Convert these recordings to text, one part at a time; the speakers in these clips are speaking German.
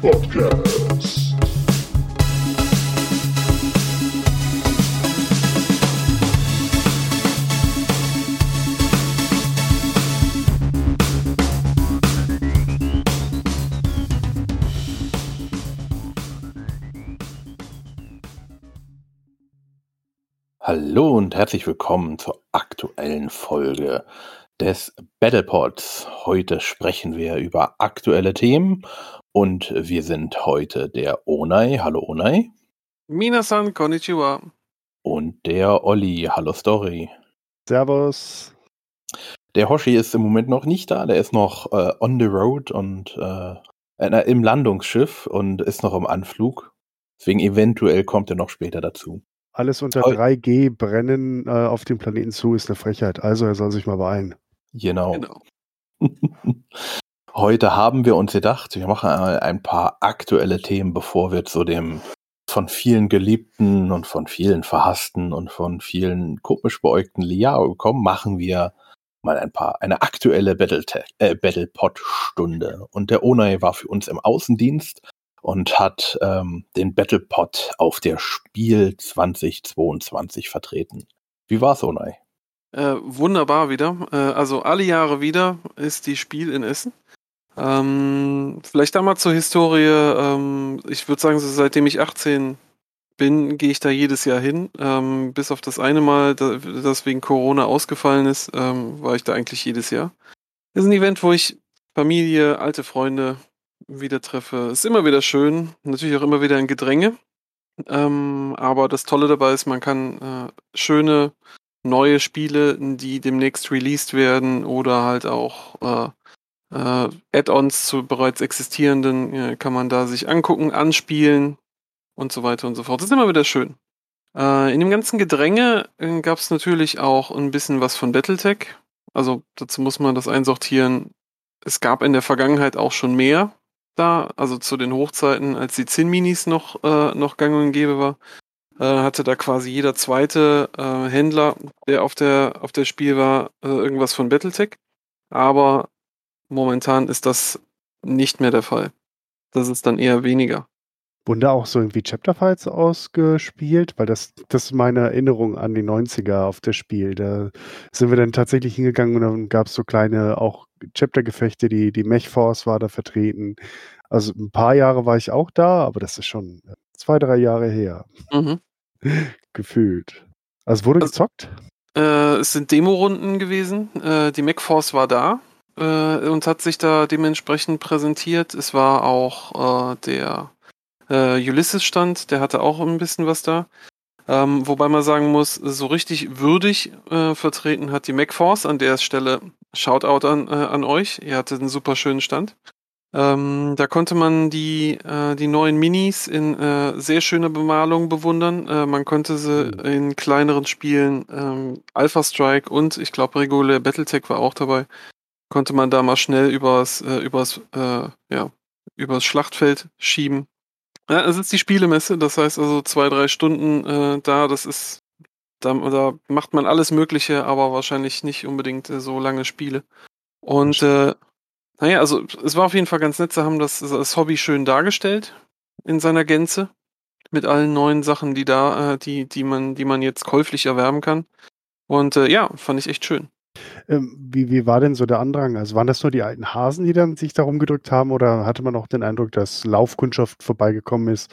Podcast. Hallo und herzlich willkommen zur aktuellen Folge des Battlepods. Heute sprechen wir über aktuelle Themen und wir sind heute der Onai. Hallo Onai. Minasan, konnichiwa. Und der Olli. Hallo Story. Servus. Der Hoshi ist im Moment noch nicht da, der ist noch äh, on the road und äh, äh, im Landungsschiff und ist noch im Anflug. Deswegen eventuell kommt er noch später dazu. Alles unter Heu- 3G brennen äh, auf dem Planeten zu ist eine Frechheit. Also er soll sich mal beeilen. Genau. Genau. Heute haben wir uns gedacht, wir machen einmal ein paar aktuelle Themen, bevor wir zu dem von vielen geliebten und von vielen verhassten und von vielen komisch beäugten Liao kommen, machen wir mal ein paar, eine aktuelle Battletech, äh, Battlepod-Stunde. Und der Onai war für uns im Außendienst und hat ähm, den Battlepod auf der Spiel 2022 vertreten. Wie war's, Onai? Äh, wunderbar wieder. Äh, also alle Jahre wieder ist die Spiel in Essen. Ähm, vielleicht einmal zur Historie. Ähm, ich würde sagen, so seitdem ich 18 bin, gehe ich da jedes Jahr hin. Ähm, bis auf das eine Mal, da, das wegen Corona ausgefallen ist, ähm, war ich da eigentlich jedes Jahr. ist ein Event, wo ich Familie, alte Freunde wieder treffe. Ist immer wieder schön. Natürlich auch immer wieder ein Gedränge. Ähm, aber das Tolle dabei ist, man kann äh, schöne neue Spiele, die demnächst released werden oder halt auch äh, äh, Add-ons zu bereits existierenden, äh, kann man da sich angucken, anspielen und so weiter und so fort. Das ist immer wieder schön. Äh, in dem ganzen Gedränge äh, gab es natürlich auch ein bisschen was von Battletech. Also dazu muss man das einsortieren. Es gab in der Vergangenheit auch schon mehr da, also zu den Hochzeiten, als die Zinn-Minis noch, äh, noch gang und gäbe war äh, hatte da quasi jeder zweite äh, Händler, der auf der, auf der Spiel war, äh, irgendwas von Battletech. Aber momentan ist das nicht mehr der Fall. Das ist dann eher weniger. Wurden da auch so irgendwie Chapter-Fights ausgespielt? Weil das, das ist meine Erinnerung an die 90er auf das Spiel. Da sind wir dann tatsächlich hingegangen und dann gab es so kleine auch Chapter-Gefechte, die, die Mech-Force war da vertreten. Also ein paar Jahre war ich auch da, aber das ist schon zwei, drei Jahre her. Mhm. Gefühlt. Also wurde Also- gezockt? Äh, es sind Demo-Runden gewesen. Äh, die MacForce war da äh, und hat sich da dementsprechend präsentiert. Es war auch äh, der äh, Ulysses-Stand, der hatte auch ein bisschen was da. Ähm, wobei man sagen muss, so richtig würdig äh, vertreten hat die MacForce. An der Stelle Shoutout an, äh, an euch. Ihr hattet einen super schönen Stand. Ähm, da konnte man die, äh, die neuen Minis in äh, sehr schöner Bemalung bewundern. Äh, man konnte sie in kleineren Spielen, ähm, Alpha Strike und ich glaube regulär Battletech war auch dabei, konnte man da mal schnell übers, äh, übers, äh, ja, übers Schlachtfeld schieben. Ja, es ist die Spielemesse, das heißt also zwei, drei Stunden äh, da, das ist, da, da macht man alles Mögliche, aber wahrscheinlich nicht unbedingt äh, so lange Spiele. Und äh, naja, also es war auf jeden Fall ganz nett, sie haben das, das Hobby schön dargestellt in seiner Gänze. Mit allen neuen Sachen, die da, äh, die, die man, die man jetzt käuflich erwerben kann. Und äh, ja, fand ich echt schön. Ähm, wie, wie war denn so der Andrang? Also waren das nur die alten Hasen, die dann sich da rumgedrückt haben oder hatte man auch den Eindruck, dass Laufkundschaft vorbeigekommen ist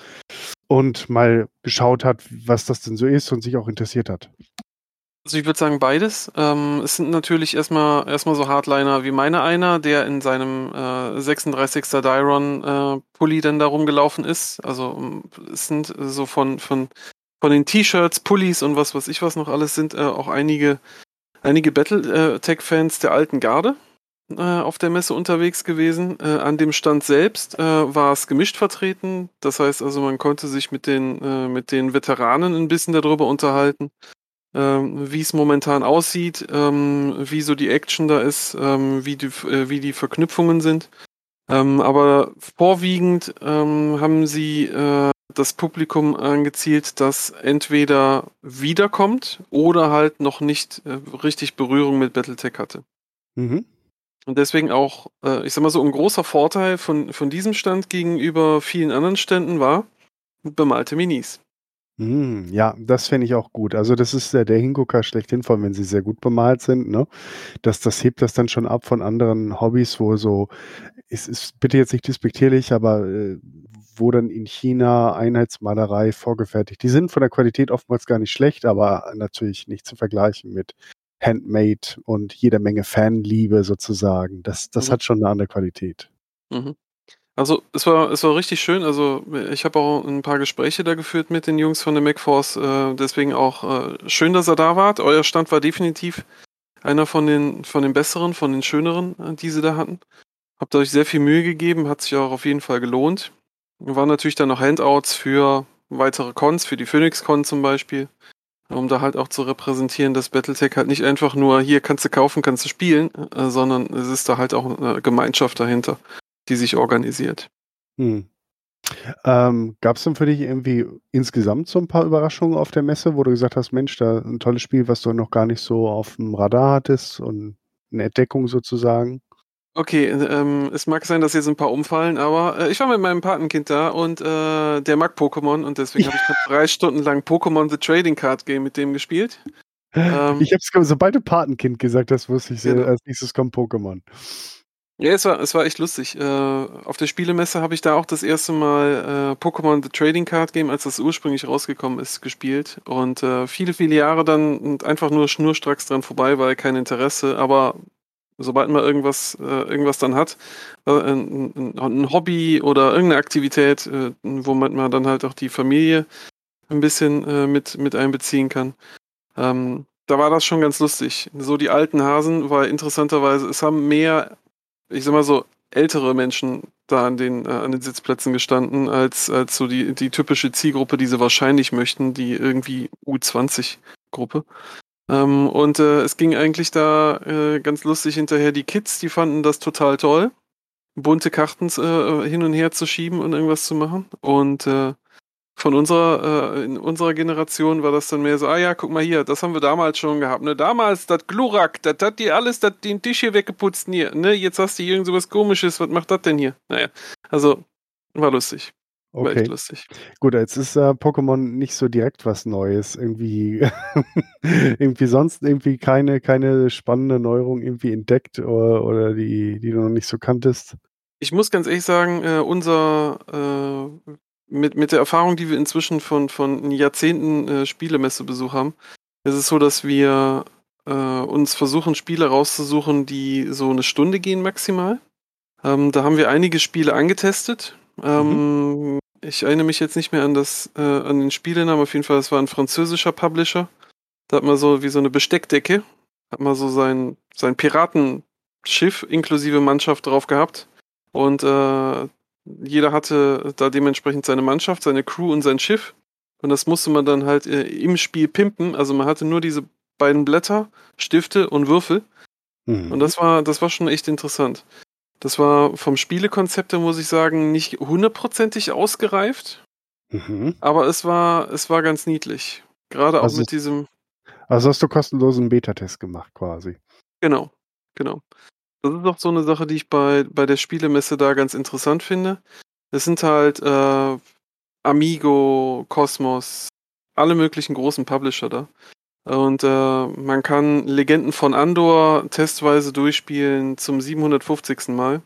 und mal geschaut hat, was das denn so ist und sich auch interessiert hat? Also ich würde sagen beides. Ähm, es sind natürlich erstmal erstmal so Hardliner wie meine einer, der in seinem äh, 36er Dyron äh, Pulli dann da rumgelaufen ist. Also ähm, es sind so von von von den T-Shirts, Pullis und was weiß ich was noch alles sind äh, auch einige einige Battletech-Fans der alten Garde äh, auf der Messe unterwegs gewesen. Äh, an dem Stand selbst äh, war es gemischt vertreten. Das heißt also, man konnte sich mit den äh, mit den Veteranen ein bisschen darüber unterhalten ähm, wie es momentan aussieht, ähm, wie so die Action da ist, ähm, wie, die, äh, wie die Verknüpfungen sind. Ähm, aber vorwiegend ähm, haben sie äh, das Publikum angezielt, das entweder wiederkommt oder halt noch nicht äh, richtig Berührung mit Battletech hatte. Mhm. Und deswegen auch, äh, ich sag mal so, ein großer Vorteil von, von diesem Stand gegenüber vielen anderen Ständen war bemalte Minis. Hm, ja, das fände ich auch gut. Also das ist der, der Hingucker schlechthin, vor allem wenn sie sehr gut bemalt sind, ne? Das, das hebt das dann schon ab von anderen Hobbys, wo so, es ist bitte jetzt nicht despektierlich, aber äh, wo dann in China Einheitsmalerei vorgefertigt. Die sind von der Qualität oftmals gar nicht schlecht, aber natürlich nicht zu vergleichen mit Handmade und jeder Menge Fanliebe sozusagen. Das, das Mhm. hat schon eine andere Qualität. Mhm. Also es war, es war richtig schön. Also ich habe auch ein paar Gespräche da geführt mit den Jungs von der MacForce. Äh, deswegen auch äh, schön, dass ihr da wart. Euer Stand war definitiv einer von den, von den besseren, von den schöneren, äh, die sie da hatten. Habt euch sehr viel Mühe gegeben, hat sich auch auf jeden Fall gelohnt. Waren natürlich dann noch Handouts für weitere Cons, für die PhoenixCon zum Beispiel, um da halt auch zu repräsentieren, dass Battletech halt nicht einfach nur hier kannst du kaufen, kannst du spielen, äh, sondern es ist da halt auch eine Gemeinschaft dahinter, die sich organisiert. Hm. Ähm, Gab es denn für dich irgendwie insgesamt so ein paar Überraschungen auf der Messe, wo du gesagt hast, Mensch, da ein tolles Spiel, was du noch gar nicht so auf dem Radar hattest und eine Entdeckung sozusagen? Okay, ähm, es mag sein, dass jetzt ein paar umfallen, aber äh, ich war mit meinem Patenkind da und äh, der mag Pokémon und deswegen habe ich drei Stunden lang Pokémon The Trading Card Game mit dem gespielt. Ähm, ich hab's, ge- sobald du Patenkind gesagt hast, wusste ich, Genau. als nächstes kommt Pokémon. Ja, es war, es war echt lustig. Äh, auf der Spielemesse habe ich da auch das erste Mal äh, Pokémon The Trading Card Game, als das ursprünglich rausgekommen ist, gespielt. Und äh, viele, viele Jahre dann einfach nur schnurstracks dran vorbei, weil kein Interesse. Aber sobald man irgendwas, äh, irgendwas dann hat, äh, ein, ein, Hobby oder irgendeine Aktivität, äh, womit man dann halt auch die Familie ein bisschen äh, mit, mit einbeziehen kann. Ähm, da war das schon ganz lustig. So die alten Hasen, weil interessanterweise, es haben mehr ich sag mal so, ältere Menschen da an den, äh, an den Sitzplätzen gestanden, als, als so die, die typische Zielgruppe, die sie wahrscheinlich möchten, die irgendwie U20-Gruppe. Ähm, und äh, es ging eigentlich da äh, ganz lustig hinterher. Die Kids, die fanden das total toll, bunte Karten äh, hin und her zu schieben und irgendwas zu machen. Und äh, von unserer, äh, in unserer Generation war das dann mehr so, ah ja, guck mal hier, das haben wir damals schon gehabt. Ne? Damals, das Glurak, das hat dir alles das, den Tisch hier weggeputzt. Hier, ne? Jetzt hast du hier irgend sowas komisches, was macht das denn hier? Naja, also war lustig. War echt Okay, lustig. gut, jetzt ist äh, Pokémon nicht so direkt was Neues. Irgendwie, irgendwie sonst irgendwie keine, keine spannende Neuerung irgendwie entdeckt oder, oder die, die du noch nicht so kanntest. Ich muss ganz ehrlich sagen, äh, unser äh, mit, mit der Erfahrung, die wir inzwischen von, von Jahrzehnten äh, Spielemessebesuch haben, ist es so, dass wir äh, uns versuchen, Spiele rauszusuchen, die so eine Stunde gehen maximal. Ähm, da haben wir einige Spiele angetestet. Ähm, Ich erinnere mich jetzt nicht mehr an das, äh, an den Spielenamen. Auf jeden Fall, es war ein französischer Publisher. Da hat man so wie so eine Besteckdecke, hat man so sein, sein Piratenschiff inklusive Mannschaft drauf gehabt. Und äh, jeder hatte da dementsprechend seine Mannschaft, seine Crew und sein Schiff. Und das musste man dann halt äh, im Spiel pimpen. Also man hatte nur diese beiden Blätter, Stifte und Würfel. Mhm. Und das war, das war schon echt interessant. Das war vom Spielekonzept her, muss ich sagen, nicht hundertprozentig ausgereift, Mhm. aber es war, es war ganz niedlich. Gerade auch Also mit es- diesem, Also hast du kostenlosen Beta-Test gemacht quasi. genau, genau. Das ist auch so eine Sache, die ich bei, bei der Spielemesse da ganz interessant finde. Es sind halt äh, Amigo, Cosmos, alle möglichen großen Publisher da. Und äh, man kann Legenden von Andor testweise durchspielen zum 750. Mal.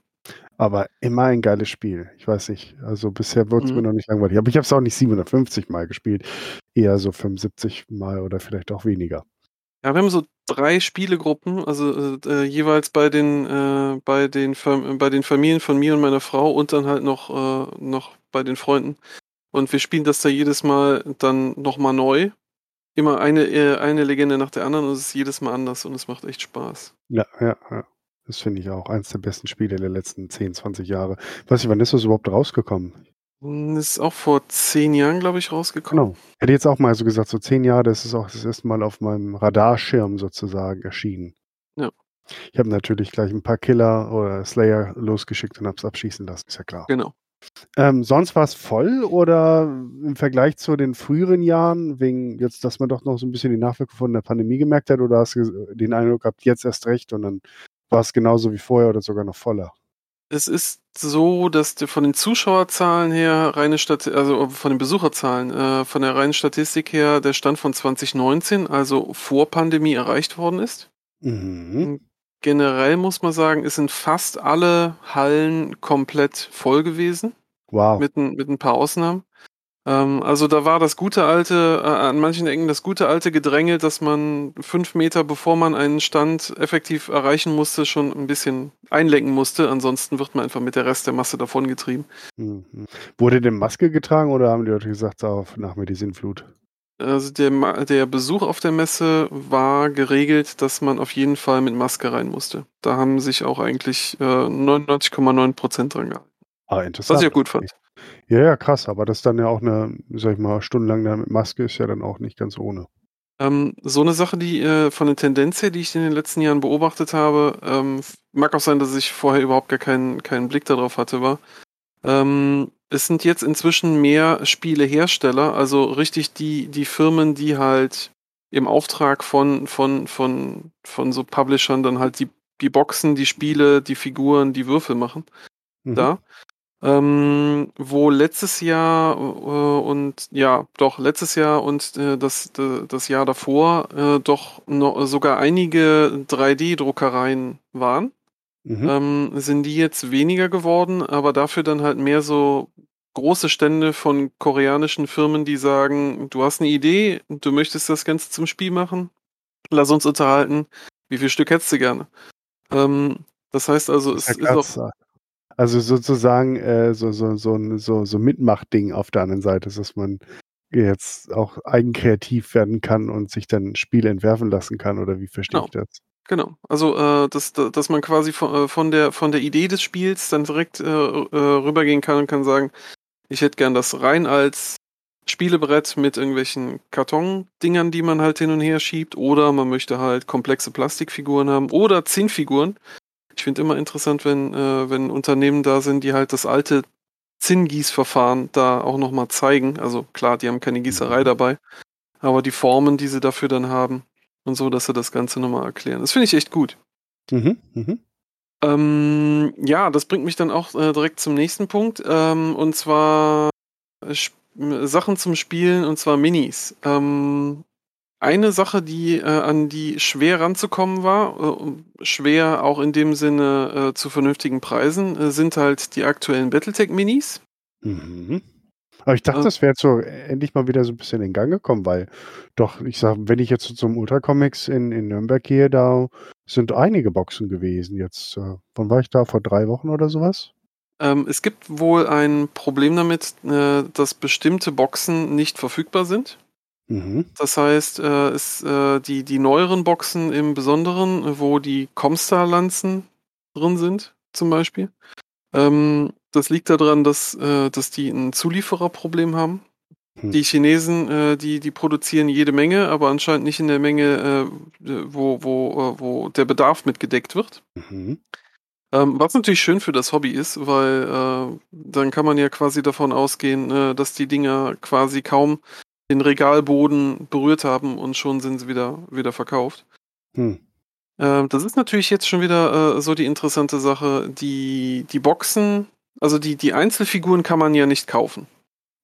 Aber immer ein geiles Spiel. Ich weiß nicht. Also bisher wurde es Mhm. mir noch nicht langweilig. Aber ich habe es auch nicht 750 Mal gespielt. Eher so 75 Mal oder vielleicht auch weniger. Ja, wir haben so drei Spielegruppen, also äh, jeweils bei den, äh, bei, den Fam bei den Familien von mir und meiner Frau und dann halt noch, äh, noch bei den Freunden. Und wir spielen das da jedes Mal dann nochmal neu. Immer eine, äh, eine Legende nach der anderen und es ist jedes Mal anders und es macht echt Spaß. Ja, ja, ja. Das finde ich auch eins der besten Spiele der letzten 10, 20 Jahre. Weiß ich, wann ist das überhaupt rausgekommen? Und Ist auch vor zehn Jahren, glaube ich, rausgekommen. Genau. Hätte jetzt auch mal so gesagt, so zehn Jahre, das ist auch das erste Mal auf meinem Radarschirm sozusagen erschienen. Ja. Ich habe natürlich gleich ein paar Killer oder Slayer losgeschickt und habe es abschießen lassen, ist ja klar. Genau. Ähm, sonst war es voll oder im Vergleich zu den früheren Jahren, wegen jetzt, dass man doch noch so ein bisschen die Nachwirkungen von der Pandemie gemerkt hat, oder hast du den Eindruck gehabt, jetzt erst recht und dann war es genauso wie vorher oder sogar noch voller? Es ist so, dass die- von den Zuschauerzahlen her, reine Stat also von den Besucherzahlen, äh, von der reinen Statistik her, der Stand von 2019, also vor Pandemie, erreicht worden ist. Mhm. Generell muss man sagen, es sind fast alle Hallen komplett voll gewesen, Wow. mit, ein- mit ein paar Ausnahmen. Ähm, also da war das gute alte, äh, an manchen Ecken das gute alte Gedränge, dass man fünf Meter bevor man einen Stand effektiv erreichen musste, schon ein bisschen einlenken musste. Ansonsten wird man einfach mit der Rest der Masse davongetrieben. Mhm. Wurde denn Maske getragen oder haben die Leute gesagt, auf nach mir die Sinnflut? Also der, der Besuch auf der Messe war geregelt, dass man auf jeden Fall mit Maske rein musste. Da haben sich auch eigentlich äh, 99,9 Prozent dran gehalten. Ah, interessant. Was ich ja gut fand. Ja, ja, krass, aber das dann ja auch eine, sag ich mal, stundenlang da mit Maske ist ja dann auch nicht ganz ohne. Ähm, so eine Sache, die äh, von der Tendenz her, die ich in den letzten Jahren beobachtet habe, ähm, mag auch sein, dass ich vorher überhaupt gar keinen, keinen Blick darauf hatte, war. Ähm, es sind jetzt inzwischen mehr Spielehersteller, also richtig die, die Firmen, die halt im Auftrag von, von, von, von so Publishern dann halt die, die Boxen, die Spiele, die Figuren, die Würfel machen Mhm. da. Ähm, wo letztes Jahr äh, und ja, doch letztes Jahr und äh, das, das Jahr davor äh, doch noch, sogar einige 3D-Druckereien waren, Mhm. ähm, sind die jetzt weniger geworden, aber dafür dann halt mehr so große Stände von koreanischen Firmen, die sagen, du hast eine Idee, du möchtest das Ganze zum Spiel machen, lass uns unterhalten, wie viel Stück hättest du gerne? Ähm, das heißt also, es Ja, ist auch. Also sozusagen äh, so, so, so, ein- so, so Mitmachding auf der anderen Seite, dass man jetzt auch eigenkreativ werden kann und sich dann Spiele entwerfen lassen kann, oder wie verstehe Genau. ich das? Genau, also äh, dass, dass man quasi von, äh, von, der, von der Idee des Spiels dann direkt äh, äh, rübergehen kann und kann sagen, ich hätte gern das rein als Spielebrett mit irgendwelchen Kartondingern, die man halt hin und her schiebt, oder man möchte halt komplexe Plastikfiguren haben oder Zinnfiguren. Ich finde immer interessant, wenn, äh, wenn Unternehmen da sind, die halt das alte Zinngießverfahren da auch nochmal zeigen. Also klar, die haben keine Gießerei dabei, aber die Formen, die sie dafür dann haben und so, dass sie das Ganze nochmal erklären. Das finde ich echt gut. Mhm. Mhm. Ähm, ja, das bringt mich dann auch äh, direkt zum nächsten Punkt. Ähm, und zwar äh, Sachen zum Spielen und zwar Minis. Ähm, eine Sache, die äh, an die schwer ranzukommen war, äh, schwer auch in dem Sinne äh, zu vernünftigen Preisen, äh, sind halt die aktuellen Battletech-Minis. Mhm. Aber ich dachte, Äh. das wäre jetzt so endlich mal wieder so ein bisschen in Gang gekommen, weil doch, ich sag, wenn ich jetzt so zum Ultracomics in, in Nürnberg gehe, da sind einige Boxen gewesen. Jetzt, äh, wann war ich da? Vor drei Wochen oder sowas? Ähm, es gibt wohl ein Problem damit, äh, dass bestimmte Boxen nicht verfügbar sind. Mhm. Das heißt, äh, es, äh, die, die neueren Boxen im Besonderen, wo die Comstar-Lanzen drin sind, zum Beispiel. Ähm, das liegt daran, dass, äh, dass die ein Zuliefererproblem haben. Hm. Die Chinesen, äh, die, die produzieren jede Menge, aber anscheinend nicht in der Menge, äh, wo, wo, äh, wo der Bedarf mitgedeckt wird. Mhm. Ähm, was natürlich schön für das Hobby ist, weil äh, dann kann man ja quasi davon ausgehen, äh, dass die Dinger quasi kaum den Regalboden berührt haben und schon sind sie wieder, wieder verkauft. Hm. Ähm, das ist natürlich jetzt schon wieder äh, so die interessante Sache. Die, die Boxen, also die, die Einzelfiguren kann man ja nicht kaufen.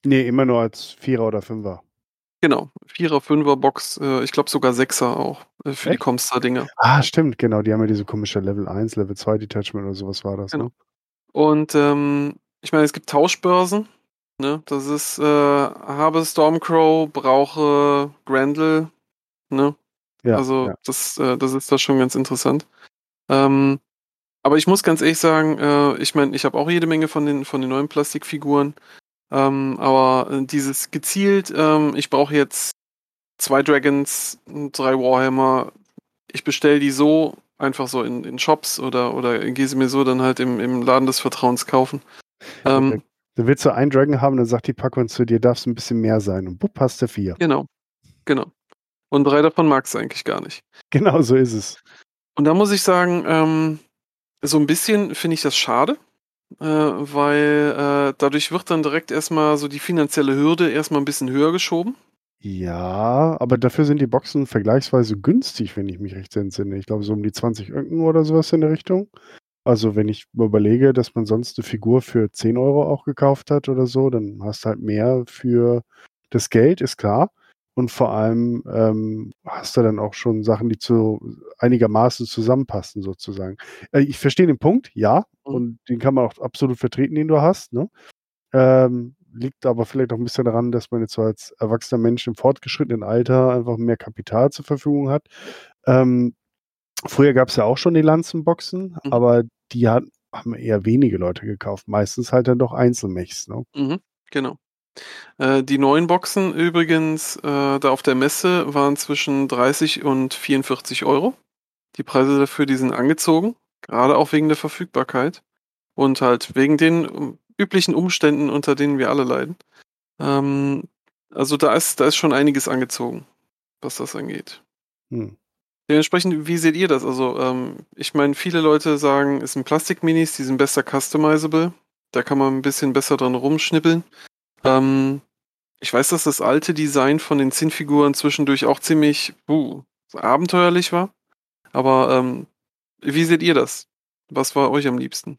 Nee, immer nur als Vierer oder Fünfer. Genau. Vierer, Fünfer Box, äh, ich glaube sogar Sechser auch äh, für die Echt? Comstar-Dinger. Ah, stimmt, genau. Die haben ja diese komische Level 1, Level 2 Detachment oder sowas war das. Genau. Ne? Und ähm, ich meine, es gibt Tauschbörsen. Ne? Das ist, äh, habe Stormcrow, brauche Grendel. Ne? Ja, also ja. das, äh, das ist da schon ganz interessant. Ähm, aber ich muss ganz ehrlich sagen, äh, ich meine, ich habe auch jede Menge von den, von den neuen Plastikfiguren. Ähm, aber äh, dieses gezielt, ähm, ich brauche jetzt zwei Dragons, drei Warhammer. Ich bestelle die so einfach so in, in Shops oder, oder gehe sie mir so dann halt im, im Laden des Vertrauens kaufen. Ähm, Dann willst du einen Dragon haben, dann sagt die Packung zu dir, darf es ein bisschen mehr sein. Und bupp, hast du vier. genau, genau. Und drei davon magst du eigentlich gar nicht. Genau so ist es. Und da muss ich sagen, ähm, so ein bisschen finde ich das schade, äh, weil äh, dadurch wird dann direkt erstmal so die finanzielle Hürde erstmal ein bisschen höher geschoben. Ja, aber dafür sind die Boxen vergleichsweise günstig, wenn ich mich recht entsinne. Ich glaube, so um die 20 Öcken oder sowas in der Richtung. Also, wenn ich überlege, dass man sonst eine Figur für 10 Euro auch gekauft hat oder so, dann hast du halt mehr für das Geld, ist klar. Und vor allem ähm, hast du dann auch schon Sachen, die zu einigermaßen zusammenpassen, sozusagen. Äh, ich verstehe den Punkt, ja, Mhm. und den kann man auch absolut vertreten, den du hast. Ne? Ähm, liegt aber vielleicht auch ein bisschen daran, dass man jetzt so als erwachsener Mensch im fortgeschrittenen Alter einfach mehr Kapital zur Verfügung hat. Ähm, früher gab es ja auch schon die Lanzenboxen, Mhm. aber die hat, haben eher wenige Leute gekauft. Meistens halt dann doch Einzelmechs. Ne? Mhm, genau. Äh, die neuen Boxen übrigens, äh, da auf der Messe waren zwischen 30 und 44 Euro. Die Preise dafür, die sind angezogen, gerade auch wegen der Verfügbarkeit und halt wegen den ähm, üblichen Umständen, unter denen wir alle leiden. Ähm, also da ist, da ist schon einiges angezogen, was das angeht. Hm. Dementsprechend, wie seht ihr das? Also, ähm, ich meine, viele Leute sagen, es sind Plastikminis, die sind besser customizable. Da kann man ein bisschen besser dran rumschnippeln. Ähm, ich weiß, dass das alte Design von den Zinnfiguren zwischendurch auch ziemlich uh, abenteuerlich war. Aber ähm, wie seht ihr das? Was war euch am liebsten?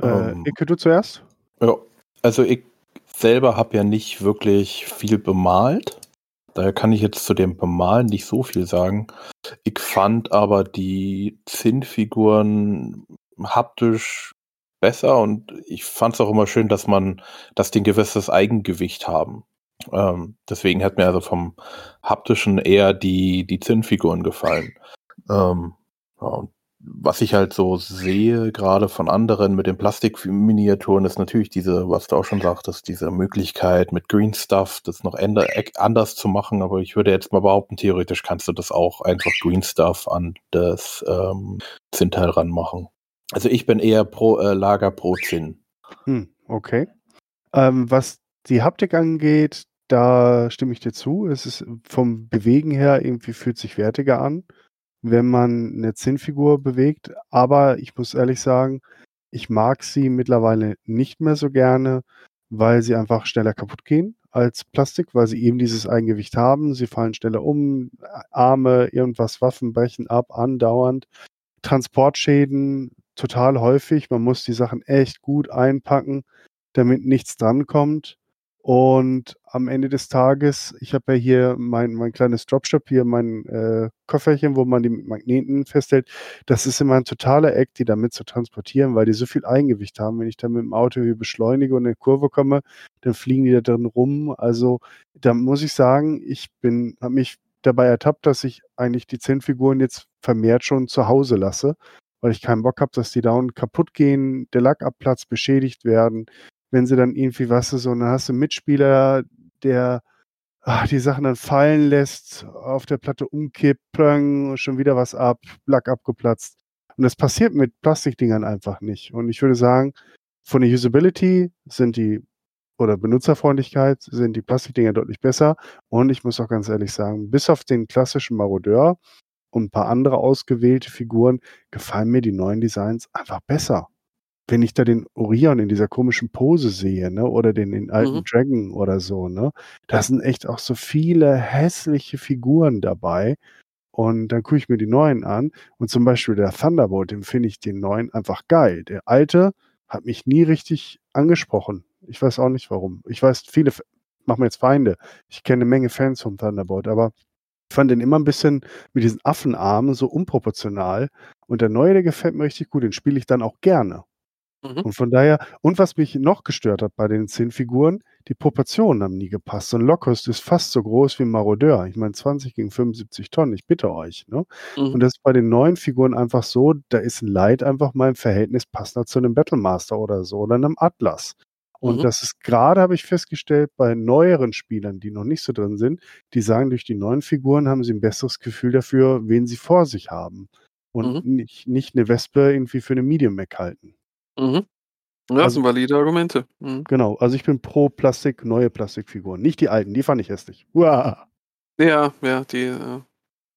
Äh, Ähm. Icke, du zuerst? Ja, also ich selber habe ja nicht wirklich viel bemalt. Daher kann ich jetzt zu dem Bemalen nicht so viel sagen. Ich fand aber die Zinnfiguren haptisch besser und ich fand es auch immer schön, dass man, dass die ein gewisses Eigengewicht haben. Ähm, deswegen hat mir also vom haptischen eher die, die Zinnfiguren gefallen. Ähm, ja, was ich halt so sehe, gerade von anderen mit den Plastikminiaturen, ist natürlich diese, was du auch schon sagtest, diese Möglichkeit mit Green Stuff, das noch änder, anders zu machen. Aber ich würde jetzt mal behaupten, theoretisch kannst du das auch einfach Green Stuff an das ähm, Zinnteil ranmachen. Also ich bin eher pro äh, Lager pro Zinn. Hm, okay. Ähm, was die Haptik angeht, da stimme ich dir zu. Es ist vom Bewegen her irgendwie fühlt sich wertiger an, wenn man eine Zinnfigur bewegt. Aber ich muss ehrlich sagen, ich mag sie mittlerweile nicht mehr so gerne, weil sie einfach schneller kaputt gehen als Plastik, weil sie eben dieses Eigengewicht haben. Sie fallen schneller um, Arme, irgendwas, Waffen brechen ab, andauernd. Transportschäden total häufig. Man muss die Sachen echt gut einpacken, damit nichts drankommt. Und am Ende des Tages, ich habe ja hier mein, mein kleines Dropshop, hier mein äh, Kofferchen, wo man die Magneten festhält. Das ist immer ein totaler Eck, die damit zu transportieren, weil die so viel Eigengewicht haben. Wenn ich dann mit dem Auto hier beschleunige und in eine Kurve komme, dann fliegen die da drin rum. Also da muss ich sagen, ich bin, habe mich dabei ertappt, dass ich eigentlich die Zinnfiguren jetzt vermehrt schon zu Hause lasse, weil ich keinen Bock habe, dass die dauernd kaputt gehen, der Lack abplatzt, beschädigt werden. Wenn sie dann irgendwie, was ist so, dann hast du einen Mitspieler, der ach, die Sachen dann fallen lässt, auf der Platte umkippt, plöng, schon wieder was ab, Lack abgeplatzt. Und das passiert mit Plastikdingern einfach nicht. Und ich würde sagen, von der Usability sind die oder Benutzerfreundlichkeit sind die Plastikdinger deutlich besser. Und ich muss auch ganz ehrlich sagen, bis auf den klassischen Marodeur und ein paar andere ausgewählte Figuren gefallen mir die neuen Designs einfach besser. Wenn ich da den Orion in dieser komischen Pose sehe, ne, oder den, den alten Mhm. Dragon oder so, ne, da sind echt auch so viele hässliche Figuren dabei. Und dann gucke ich mir die neuen an. Und zum Beispiel der Thunderbolt, den finde ich den neuen einfach geil. Der alte hat mich nie richtig angesprochen. Ich weiß auch nicht warum. Ich weiß, viele machen mir jetzt Feinde. Ich kenne eine Menge Fans vom Thunderbolt, aber ich fand den immer ein bisschen mit diesen Affenarmen so unproportional. Und der neue, der gefällt mir richtig gut. Den spiele ich dann auch gerne. Mhm. Und von daher, und was mich noch gestört hat bei den zehn Figuren, die Proportionen haben nie gepasst. So ein Lockhurst ist fast so groß wie ein Marodeur. Ich meine, 20 gegen 75 Tonnen, ich bitte euch. Ne? Mhm. Und das ist bei den neuen Figuren einfach so, da ist ein Light einfach mal im Verhältnis passender zu einem Battlemaster oder so oder einem Atlas. Und Mhm. das ist gerade, habe ich festgestellt, bei neueren Spielern, die noch nicht so drin sind, die sagen, durch die neuen Figuren haben sie ein besseres Gefühl dafür, wen sie vor sich haben. Und nicht, nicht eine Wespe irgendwie für eine Medium Mac halten. Mhm. Ja, das Also- sind valide Argumente. Mhm. Genau, also ich bin pro Plastik, neue Plastikfiguren. Nicht die alten, die fand ich hässlich. Uah. Ja, ja, die. Äh,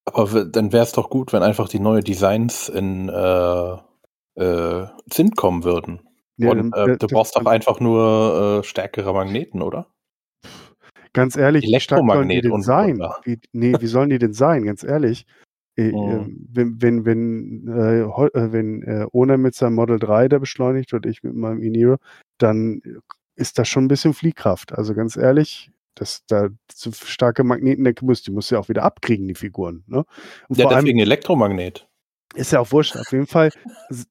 Aber dann wäre es doch gut, wenn einfach die neuen Designs in äh, äh, Zinn kommen würden. Ja, Und äh, du brauchst doch einfach nur äh, stärkere Magneten, oder? Ganz ehrlich, wie stark sollen die denn sein? Wie, nee, wie sollen die denn sein? Ganz ehrlich. Äh, Mhm. ähm, Wenn, wenn, wenn, äh, äh, wenn äh, Ona mit seinem Model 3 da beschleunigt und ich mit meinem e dann ist das schon ein bisschen Fliehkraft. Also ganz ehrlich, dass da so starke Magnetendecke muss, die muss ja auch wieder abkriegen, die Figuren. Ne? Und Ja, vor allem deswegen Elektromagnet. Ist ja auch wurscht. Auf jeden Fall,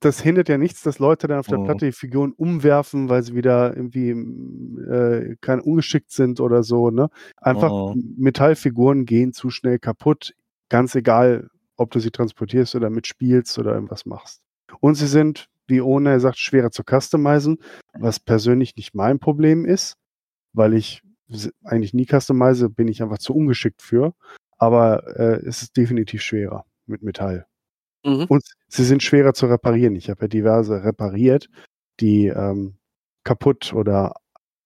das hindert ja nichts, dass Leute dann auf der Mhm. Platte die Figuren umwerfen, weil sie wieder irgendwie äh, kein ungeschickt sind oder so. Ne? Einfach Mhm. Metallfiguren gehen zu schnell kaputt. Ganz egal, ob du sie transportierst oder mitspielst oder irgendwas machst. Und sie sind, wie ohne er sagt, schwerer zu customizen, was persönlich nicht mein Problem ist, weil ich eigentlich nie customize, bin ich einfach zu ungeschickt für. Aber äh, es ist definitiv schwerer mit Metall. Mhm. Und sie sind schwerer zu reparieren. Ich habe ja diverse repariert, die ähm, kaputt oder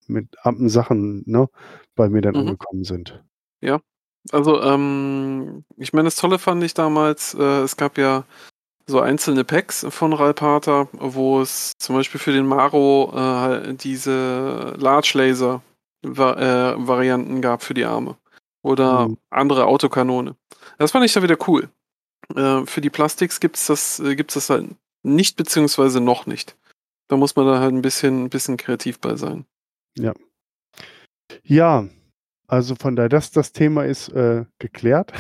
mit amten Sachen ne, bei mir dann Mhm. angekommen sind. Also, ähm, ich meine, das Tolle fand ich damals, äh, es gab ja so einzelne Packs von Ralpata, wo es zum Beispiel für den Maro äh, halt diese Large Laser äh, Varianten gab für die Arme. Oder Mhm. andere Autokanone. Das fand ich da wieder cool. Äh, für die Plastiks gibt's das, äh, gibt's das halt nicht, beziehungsweise noch nicht. Da muss man da halt ein bisschen, ein bisschen kreativ bei sein. Ja, also von daher, das, das Thema ist äh, geklärt.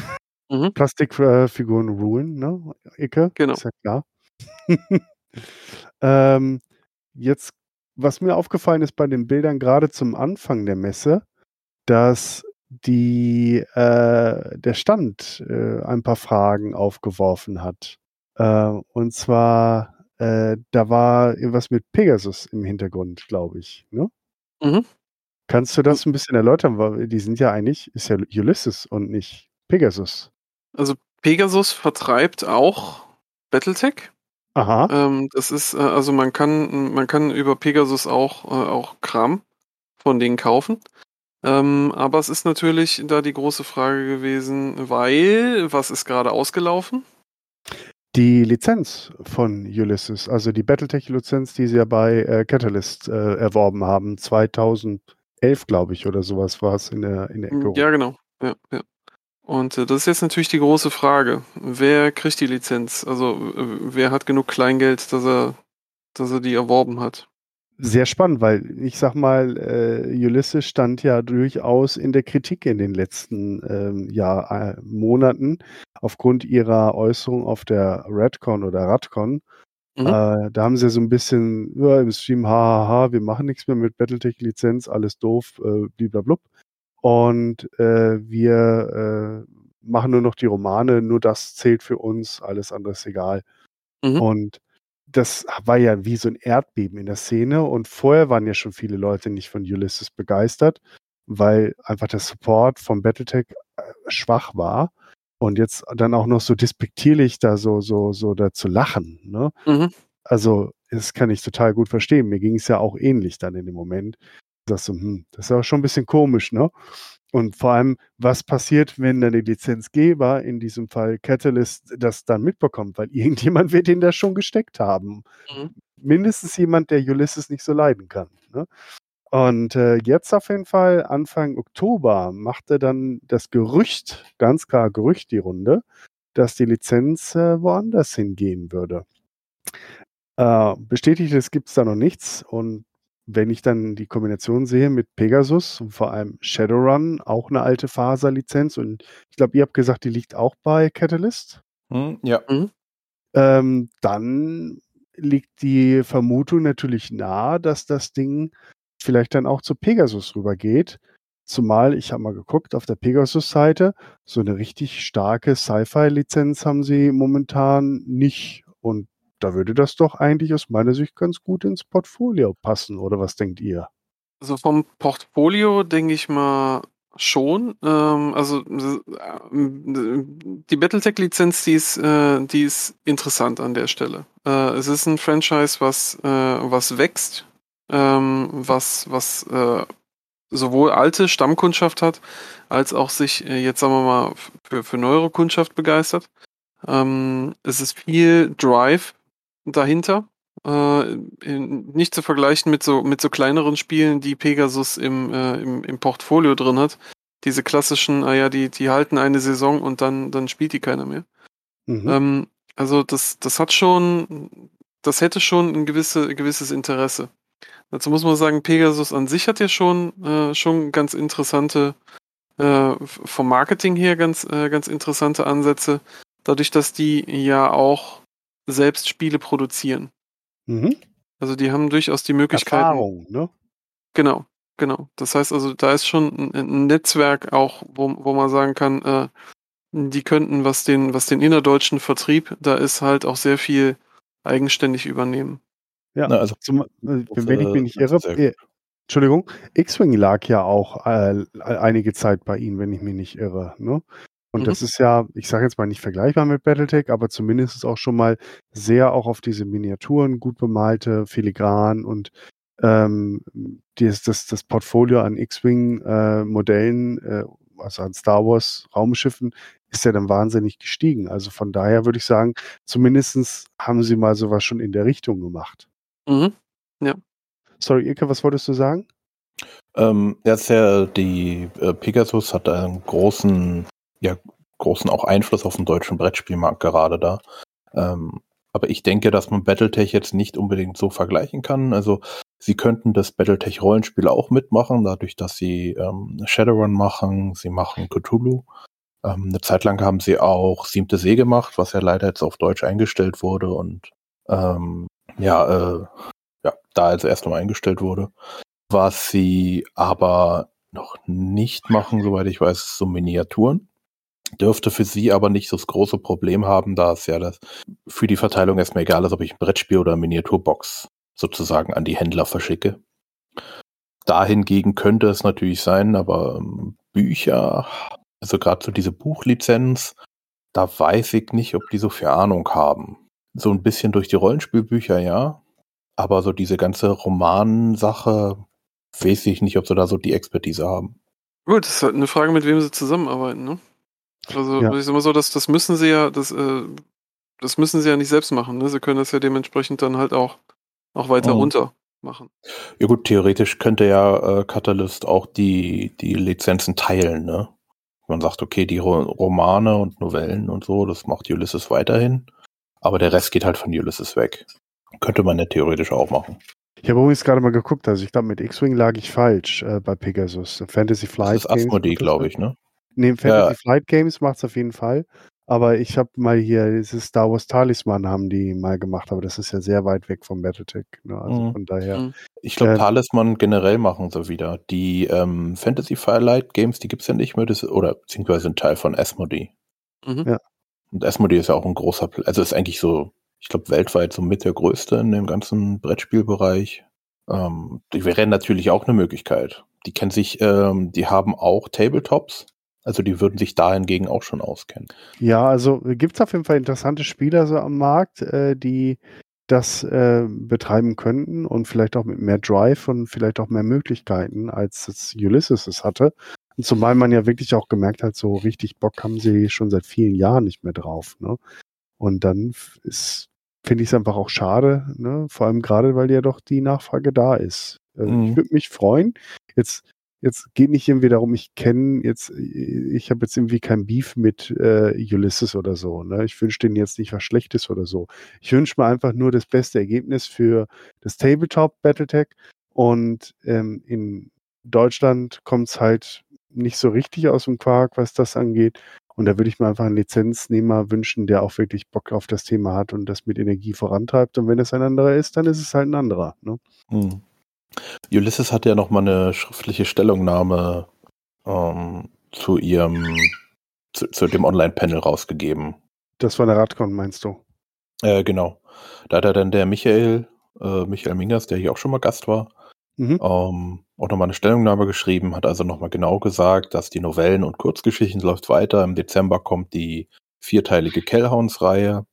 Mhm. Plastikfiguren ruhen, ne, Icke? Genau. Ist ja klar. ähm, jetzt, was mir aufgefallen ist bei den Bildern gerade zum Anfang der Messe, dass die, äh, der Stand äh, ein paar Fragen aufgeworfen hat. Äh, und zwar, äh, da war irgendwas mit Pegasus im Hintergrund, glaube ich. Ne? Mhm. Kannst du das ein bisschen erläutern? Weil die sind ja eigentlich, ist ja Ulysses und nicht Pegasus. Also Pegasus vertreibt auch Battletech. Aha. Ähm, das ist, äh, also man kann, man kann über Pegasus auch, äh, auch Kram von denen kaufen. Ähm, aber es ist natürlich da die große Frage gewesen, weil, was ist gerade ausgelaufen? Die Lizenz von Ulysses, also die Battletech-Lizenz, die sie ja bei äh, Catalyst äh, erworben haben, 2011, glaube ich, oder sowas war es in der, in der Ecke. rum. Ja, genau. Ja, ja. Und äh, das ist jetzt natürlich die große Frage. Wer kriegt die Lizenz? Also, wer hat genug Kleingeld, dass er, dass er die erworben hat? Sehr spannend, weil ich sag mal, äh, Ulysses stand ja durchaus in der Kritik in den letzten ähm, ja, äh, Monaten aufgrund ihrer Äußerung auf der Redcon oder Radcon. Mhm. Äh, da haben sie so ein bisschen ja, im Stream, hahaha, wir machen nichts mehr mit Battletech-Lizenz, alles doof, äh, bliblablub. Und äh, wir äh, machen nur noch die Romane, nur das zählt für uns, alles andere ist egal. Mhm. Und das war ja wie so ein Erdbeben in der Szene und vorher waren ja schon viele Leute nicht von Ulysses begeistert, weil einfach der Support vom Battletech äh, schwach war und jetzt dann auch noch so despektierlich da so so so da zu lachen, ne? Mhm. Also, das kann ich total gut verstehen. Mir ging es ja auch ähnlich dann in dem Moment. Das so, hm, das ist aber schon ein bisschen komisch, ne? Und vor allem, was passiert, wenn dann die Lizenzgeber, in diesem Fall Catalyst, das dann mitbekommt? Weil irgendjemand wird ihn da schon gesteckt haben. Mhm. Mindestens jemand, der Ulysses nicht so leiden kann. Ne? Und äh, jetzt auf jeden Fall, Anfang Oktober, machte dann das Gerücht, ganz klar Gerücht die Runde, dass die Lizenz äh, woanders hingehen würde. Äh, bestätigt gibt es da noch nichts. Und wenn ich dann die Kombination sehe mit Pegasus und vor allem Shadowrun, auch eine alte Faser-Lizenz, und ich glaube, ihr habt gesagt, die liegt auch bei Catalyst, Hm, ja. ähm, dann liegt die Vermutung natürlich nahe, dass das Ding vielleicht dann auch zu Pegasus rübergeht. Zumal, ich habe mal geguckt, auf der Pegasus-Seite, so eine richtig starke Sci-Fi-Lizenz haben sie momentan nicht. Und da würde das doch eigentlich aus meiner Sicht ganz gut ins Portfolio passen, oder was denkt ihr? Also vom Portfolio denke ich mal schon. Ähm, also äh, die Battletech-Lizenz, die ist, äh, die ist interessant an der Stelle. Äh, es ist ein Franchise, was, äh, was wächst, ähm, was, was äh, sowohl alte Stammkundschaft hat, als auch sich äh, jetzt, sagen wir mal, für, für neuere Kundschaft begeistert. Ähm, es ist viel Drive dahinter, Äh, in, nicht zu vergleichen mit so, mit so kleineren Spielen, die Pegasus im, äh, im, im Portfolio drin hat. Diese klassischen, ah ja, die, die halten eine Saison und dann, dann spielt die keiner mehr. Mhm. Ähm, also das, das hat schon, das hätte schon ein gewisse, gewisses Interesse. Dazu muss man sagen, Pegasus an sich hat ja schon, äh, schon ganz interessante, äh, vom Marketing her ganz, äh, ganz interessante Ansätze, dadurch, dass die ja auch selbst Spiele produzieren. Mhm. Also die haben durchaus die Möglichkeit. Erfahrung, ne? Genau, genau. Das heißt also, da ist schon ein, ein Netzwerk auch, wo, wo man sagen kann, äh, die könnten, was den, was den innerdeutschen Vertrieb, da ist halt auch sehr viel eigenständig übernehmen. Ja, Na, also- zum, äh, wenn ich mich nicht irre, äh, Entschuldigung, X-Wing lag ja auch äh, einige Zeit bei Ihnen, wenn ich mich nicht irre. Ne? Und Mhm. das ist ja, ich sage jetzt mal nicht vergleichbar mit Battletech, aber zumindest ist auch schon mal sehr auch auf diese Miniaturen, gut bemalte, filigran und ähm, das, das, das Portfolio an X-Wing-Modellen, äh, also an Star Wars Raumschiffen, ist ja dann wahnsinnig gestiegen. Also von daher würde ich sagen, zumindestens haben Sie mal sowas schon in der Richtung gemacht. Mhm. Sorry, Ilke, was wolltest du sagen? Ähm, ja, ist ja, die äh, Pegasus hat einen großen, ja, großen auch Einfluss auf den deutschen Brettspielmarkt gerade da. Ähm, aber ich denke, dass man Battletech jetzt nicht unbedingt so vergleichen kann. Also sie könnten das Battletech-Rollenspiel auch mitmachen, dadurch, dass sie ähm, Shadowrun machen, sie machen Cthulhu. Ähm, eine Zeit lang haben sie auch Siebte See gemacht, was ja leider jetzt auf Deutsch eingestellt wurde und ähm, ja, äh, ja, da also erst einmal eingestellt wurde. Was sie aber noch nicht machen, soweit ich weiß, ist so Miniaturen. Dürfte für sie aber nicht so das große Problem haben, da es ja das für die Verteilung erstmal egal ist, ob ich ein Brettspiel oder eine Miniaturbox sozusagen an die Händler verschicke. Dahingegen könnte es natürlich sein, aber ähm, Bücher, also gerade so diese Buchlizenz, da weiß ich nicht, ob die so viel Ahnung haben. So ein bisschen durch die Rollenspielbücher, ja. Aber so diese ganze Romansache, weiß ich nicht, ob sie da so die Expertise haben. Gut, das ist halt eine Frage, mit wem sie zusammenarbeiten, ne? Also Ja. ich sag mal so, das, das müssen sie ja, das, äh, das müssen sie ja nicht selbst machen, ne? Sie können das ja dementsprechend dann halt auch, auch weiter Mhm. runter machen. Ja gut, theoretisch könnte ja äh, Catalyst auch die, die Lizenzen teilen, ne? Man sagt, okay, die Ro Romane und Novellen und so, das macht Ulysses weiterhin. Aber der Rest geht halt von Ulysses weg. Könnte man ja theoretisch auch machen. Ich habe übrigens gerade mal geguckt, also ich glaube, mit X-Wing lag ich falsch äh, bei Pegasus. Fantasy Das Flight ist Asmodee, glaube ich, ne? Nee, Fantasy Ja. Flight Games macht es auf jeden Fall. Aber ich habe mal hier, dieses Star Wars Talisman haben die mal gemacht, aber das ist ja sehr weit weg vom Battletech. Ne? Also Mhm. von daher. Mhm. Ich glaube, Ähm. Talisman generell machen sie wieder. Die ähm, Fantasy Firelight Games, die gibt's ja nicht mehr, das, oder beziehungsweise ein Teil von Asmodee. Mhm. Ja. Und Asmodee ist ja auch ein großer, also ist eigentlich so, ich glaube, weltweit so mit der größte in dem ganzen Brettspielbereich. Ähm, die wäre natürlich auch eine Möglichkeit. Die kennen sich, ähm, die haben auch Tabletops. Also die würden sich da hingegen auch schon auskennen. Ja, also gibt es auf jeden Fall interessante Spieler so am Markt, äh, die das äh, betreiben könnten und vielleicht auch mit mehr Drive und vielleicht auch mehr Möglichkeiten, als es Ulysses es hatte. Und zumal man ja wirklich auch gemerkt hat, so richtig Bock haben sie schon seit vielen Jahren nicht mehr drauf. Ne? Und dann ist, finde ich es einfach auch schade, ne? vor allem gerade, weil ja doch die Nachfrage da ist. Äh, Mhm. Ich würde mich freuen. Jetzt, jetzt geht nicht irgendwie darum, ich kenne jetzt, ich habe jetzt irgendwie kein Beef mit äh, Ulysses oder so. Ne? Ich wünsche denen jetzt nicht was Schlechtes oder so. Ich wünsche mir einfach nur das beste Ergebnis für das Tabletop Battletech. Und ähm, in Deutschland kommt es halt nicht so richtig aus dem Quark, was das angeht. Und da würde ich mir einfach einen Lizenznehmer wünschen, der auch wirklich Bock auf das Thema hat und das mit Energie vorantreibt. Und wenn es ein anderer ist, dann ist es halt ein anderer. Ne? Hm. Ulysses hat ja noch mal eine schriftliche Stellungnahme ähm, zu ihrem, zu, zu dem Online-Panel rausgegeben. Das war eine Radcon, meinst du? Äh, genau. Da hat er dann der Michael, äh, Michael Mingers, der hier auch schon mal Gast war, Mhm. ähm, auch nochmal eine Stellungnahme geschrieben, hat also nochmal genau gesagt, dass die Novellen und Kurzgeschichten läuft weiter. Im Dezember kommt die vierteilige Kellhounds-Reihe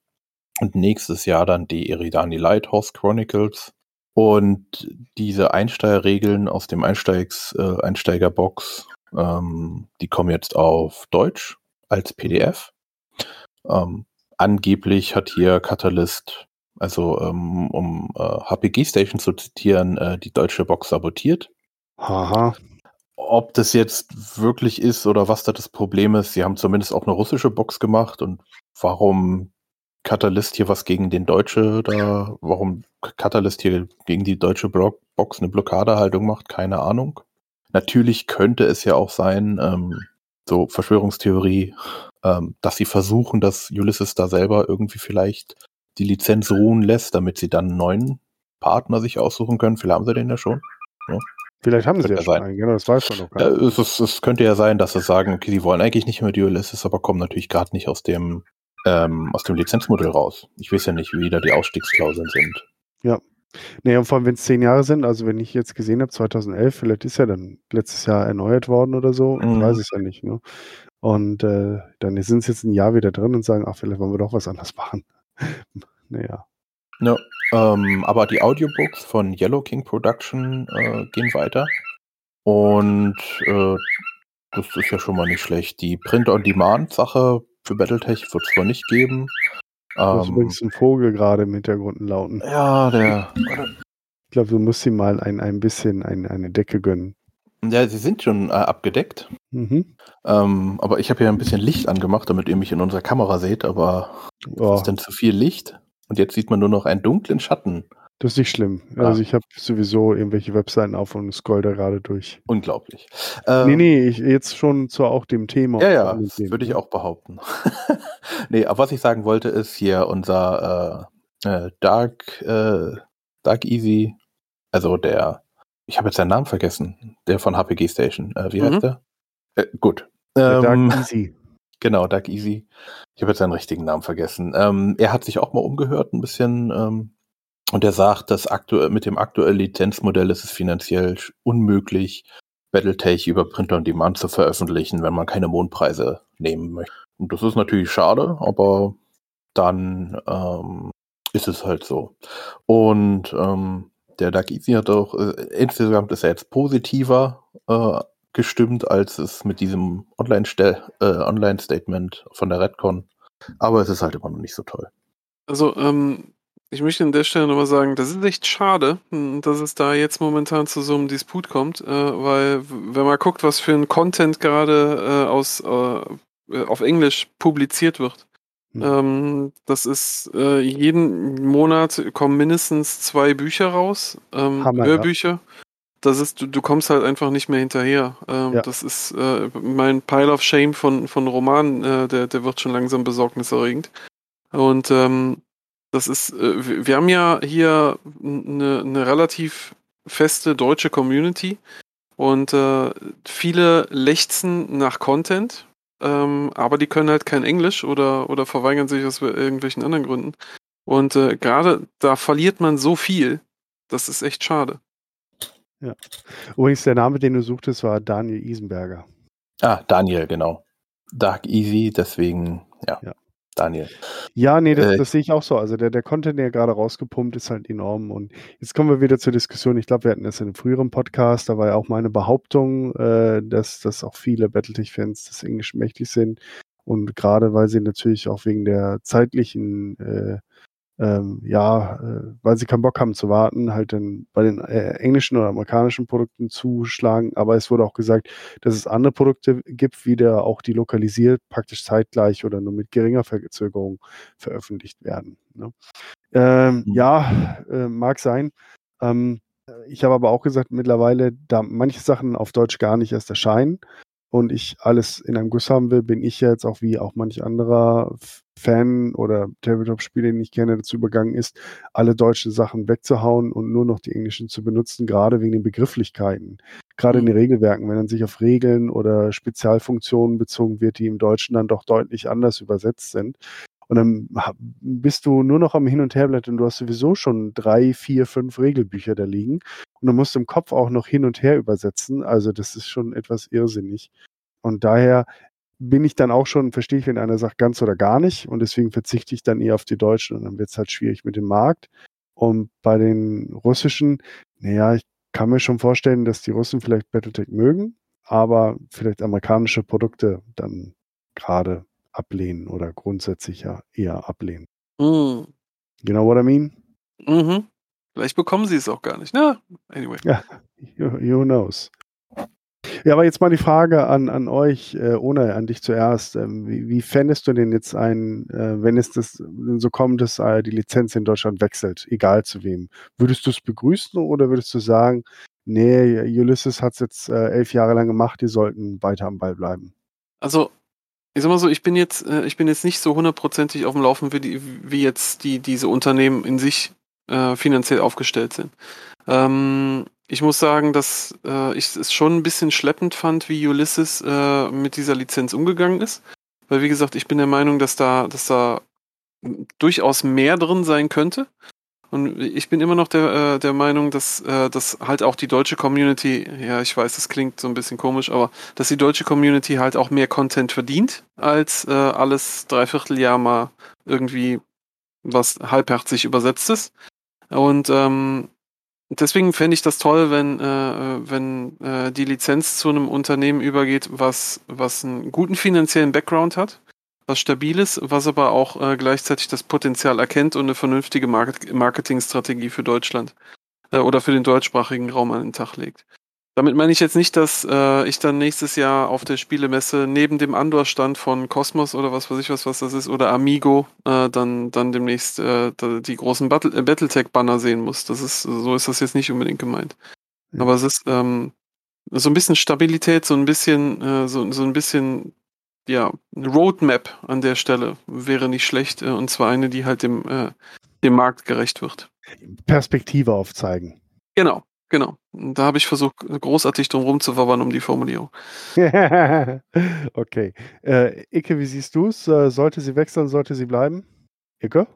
und nächstes Jahr dann die Eridani Lighthouse Chronicles. Und diese Einsteigerregeln aus dem Einsteigs, äh, Einsteigerbox, ähm, die kommen jetzt auf Deutsch als PDF. Ähm, angeblich hat hier Catalyst Also ähm, um äh, HPG Station zu zitieren, äh, die deutsche Box sabotiert. Haha. Ob das jetzt wirklich ist oder was da das Problem ist, sie haben zumindest auch eine russische Box gemacht und warum Catalyst hier was gegen den Deutsche da, warum Catalyst hier gegen die deutsche Box eine Blockadehaltung macht, keine Ahnung. Natürlich könnte es ja auch sein, ähm, so Verschwörungstheorie, ähm, dass sie versuchen, dass Ulysses da selber irgendwie vielleicht die Lizenz ruhen lässt, damit sie dann einen neuen Partner sich aussuchen können. Vielleicht haben sie den ja schon. Vielleicht haben sie ja schon sein. einen, genau, das weiß man noch gar Ja, nicht. es, ist, es könnte ja sein, dass sie sagen, okay, sie wollen eigentlich nicht mehr die Ulysses, aber kommen natürlich gerade nicht aus dem, ähm, aus dem Lizenzmodell raus. Ich weiß ja nicht, wie da die Ausstiegsklauseln sind. Nee, und vor allem, wenn es zehn Jahre sind, also wenn ich jetzt gesehen habe, 2011, vielleicht ist ja dann letztes Jahr erneuert worden oder so, ich Mhm. weiß es ja nicht. Ne? Und äh, dann sind sie jetzt ein Jahr wieder drin und sagen, ach, vielleicht wollen wir doch was anderes machen. naja. Ja, ähm, aber die Audiobooks von Yellow King Production äh, gehen weiter. Und äh, das ist ja schon mal nicht schlecht. Die Print-on-Demand-Sache für Battletech wird es zwar nicht geben. Du hast Ähm, übrigens einen Vogel gerade im Hintergrund lauten. ja, der. Ich glaube, du musst ihm mal ein, ein bisschen ein, eine Decke gönnen. Ja, sie sind schon äh, abgedeckt. Mhm. Ähm, aber ich habe ja ein bisschen Licht angemacht, damit ihr mich in unserer Kamera seht, aber Oh, ist denn zu viel Licht? Und jetzt sieht man nur noch einen dunklen Schatten. Das ist nicht schlimm. Ah. Also ich habe sowieso irgendwelche Webseiten auf und scroll da gerade durch. Unglaublich. Ähm, nee, nee, ich, jetzt schon zu auch dem Thema. Ja, ja, würde ich ne? auch behaupten. nee, aber was ich sagen wollte, ist hier unser äh, äh, Dark, äh, Dark Easy, also der, ich habe jetzt seinen Namen vergessen, der von HPG Station. Äh, wie Mhm. heißt der? Äh, gut. Der Ähm, Dark Easy. Genau, Dark Easy. Ich habe jetzt seinen richtigen Namen vergessen. Ähm, er hat sich auch mal umgehört ein bisschen ähm, und er sagt, dass aktuell mit dem aktuellen Lizenzmodell ist es finanziell unmöglich, Battletech über Printer on Demand zu veröffentlichen, wenn man keine Mondpreise nehmen möchte. Und das ist natürlich schade, aber dann ähm, ist es halt so. Und ähm, der Dark Easy hat auch, äh, insgesamt ist er jetzt positiver äh, gestimmt, als es mit diesem Online-Statement äh, Online von der Redcon. Aber es ist halt immer noch nicht so toll. Also, ähm, ich möchte an der Stelle nochmal sagen, das ist echt schade, mh, dass es da jetzt momentan zu so einem Disput kommt, äh, weil wenn man guckt, was für ein Content gerade äh, aus äh, auf Englisch publiziert wird, Hm. ähm, das ist äh, jeden Monat kommen mindestens zwei Bücher raus, ähm, Hammer, ja. Hörbücher. Das ist, du, du kommst halt einfach nicht mehr hinterher. Ähm, Ja. Das ist äh, mein Pile of Shame von, von Roman, äh, der, der wird schon langsam besorgniserregend. Und ähm, das ist, äh, wir- haben ja hier eine, eine relativ feste deutsche Community und äh, viele lechzen nach Content, ähm, aber die können halt kein Englisch oder, oder verweigern sich aus irgendwelchen anderen Gründen. Und äh, gerade da verliert man so viel. Das ist echt schade. Übrigens, der Name, den du suchtest, war Daniel Isenberger. Ah, Daniel, genau. Dark Easy, deswegen, ja, Ja. Daniel. Ja, nee, das, Äh, das sehe ich auch so. Also der, der Content, der gerade rausgepumpt ist, halt enorm. Und jetzt kommen wir wieder zur Diskussion. Ich glaube, wir hatten das in einem früheren Podcast. Da war ja auch meine Behauptung, äh, dass, dass auch viele Battletech-Fans des Englischen mächtig sind. Und gerade weil sie natürlich auch wegen der zeitlichen, äh, ähm, ja, äh, weil sie keinen Bock haben zu warten, halt dann bei den äh, englischen oder amerikanischen Produkten zuschlagen. Aber es wurde auch gesagt, dass es andere Produkte gibt, wieder auch die lokalisiert, praktisch zeitgleich oder nur mit geringer Verzögerung veröffentlicht werden. Ne? Ähm, Mhm. Ja, äh, mag sein. Ähm, ich habe aber auch gesagt, mittlerweile, da manche Sachen auf Deutsch gar nicht erst erscheinen und ich alles in einem Guss haben will, bin ich jetzt auch wie auch manch anderer Fan oder Tabletop-Spieler, den ich kenne, dazu übergangen ist, alle deutschen Sachen wegzuhauen und nur noch die englischen zu benutzen, gerade wegen den Begrifflichkeiten. Gerade in den Regelwerken, wenn dann sich auf Regeln oder Spezialfunktionen bezogen wird, die im Deutschen dann doch deutlich anders übersetzt sind. Und dann bist du nur noch am Hin- und Herblättern. Du hast sowieso schon drei, vier, fünf Regelbücher da liegen. Und du musst im Kopf auch noch hin und her übersetzen. Also das ist schon etwas irrsinnig. Und daher bin ich dann auch schon, verstehe ich, wenn einer sagt ganz oder gar nicht. Und deswegen verzichte ich dann eher auf die Deutschen. Und dann wird es halt schwierig mit dem Markt. Und bei den Russischen, naja, ich kann mir schon vorstellen, dass die Russen vielleicht Battletech mögen, aber vielleicht amerikanische Produkte dann gerade ablehnen oder grundsätzlich ja eher ablehnen. Hm. You know what I mean? Mhm. Vielleicht bekommen sie es auch gar nicht. Na, anyway. You, you knows. Ja, aber jetzt mal die Frage an, an euch, äh, ohne an dich zuerst. Ähm, wie, wie fändest du denn jetzt ein, äh, wenn es das so kommt, dass äh, die Lizenz in Deutschland wechselt, egal zu wem? Würdest du es begrüßen oder würdest du sagen, nee, Ulysses hat es jetzt äh, elf Jahre lang gemacht, die sollten weiter am Ball bleiben? Also, ich sag mal so, ich bin jetzt, äh, ich bin jetzt nicht so hundertprozentig auf dem Laufen, wie, die, wie jetzt die, diese Unternehmen in sich äh, finanziell aufgestellt sind. Ähm, ich muss sagen, dass äh, ich es schon ein bisschen schleppend fand, wie Ulysses äh, mit dieser Lizenz umgegangen ist. Weil, wie gesagt, ich bin der Meinung, dass da, dass da durchaus mehr drin sein könnte. Und ich bin immer noch der, äh, der Meinung, dass, äh, dass halt auch die deutsche Community, ja, ich weiß, das klingt so ein bisschen komisch, aber dass die deutsche Community halt auch mehr Content verdient, als äh, alles Dreivierteljahr mal irgendwie was halbherzig übersetztes. Und ähm, deswegen fände ich das toll, wenn, äh, wenn äh, die Lizenz zu einem Unternehmen übergeht, was, was einen guten finanziellen Background hat, was stabil ist, was aber auch äh, gleichzeitig das Potenzial erkennt und eine vernünftige Market Marketingstrategie für Deutschland äh, oder für den deutschsprachigen Raum an den Tag legt. Damit meine ich jetzt nicht, dass äh, ich dann nächstes Jahr auf der Spielemesse neben dem Andor-Stand von Cosmos oder was weiß ich was, was das ist, oder Amigo, äh, dann, dann demnächst äh, die großen Battle äh, Battletech-Banner sehen muss. Das ist, so ist das jetzt nicht unbedingt gemeint. Ja. Aber es ist ähm, so ein bisschen Stabilität, so ein bisschen, äh, so, so ein bisschen, ja, Roadmap an der Stelle wäre nicht schlecht, äh, und zwar eine, die halt dem, dem Markt gerecht wird. Perspektive aufzeigen. Genau, genau. Da habe ich versucht, großartig drum rumzuwabbern um die Formulierung. okay. Äh, Icke, wie siehst du es? Äh, sollte sie wechseln, sollte sie bleiben? Icke?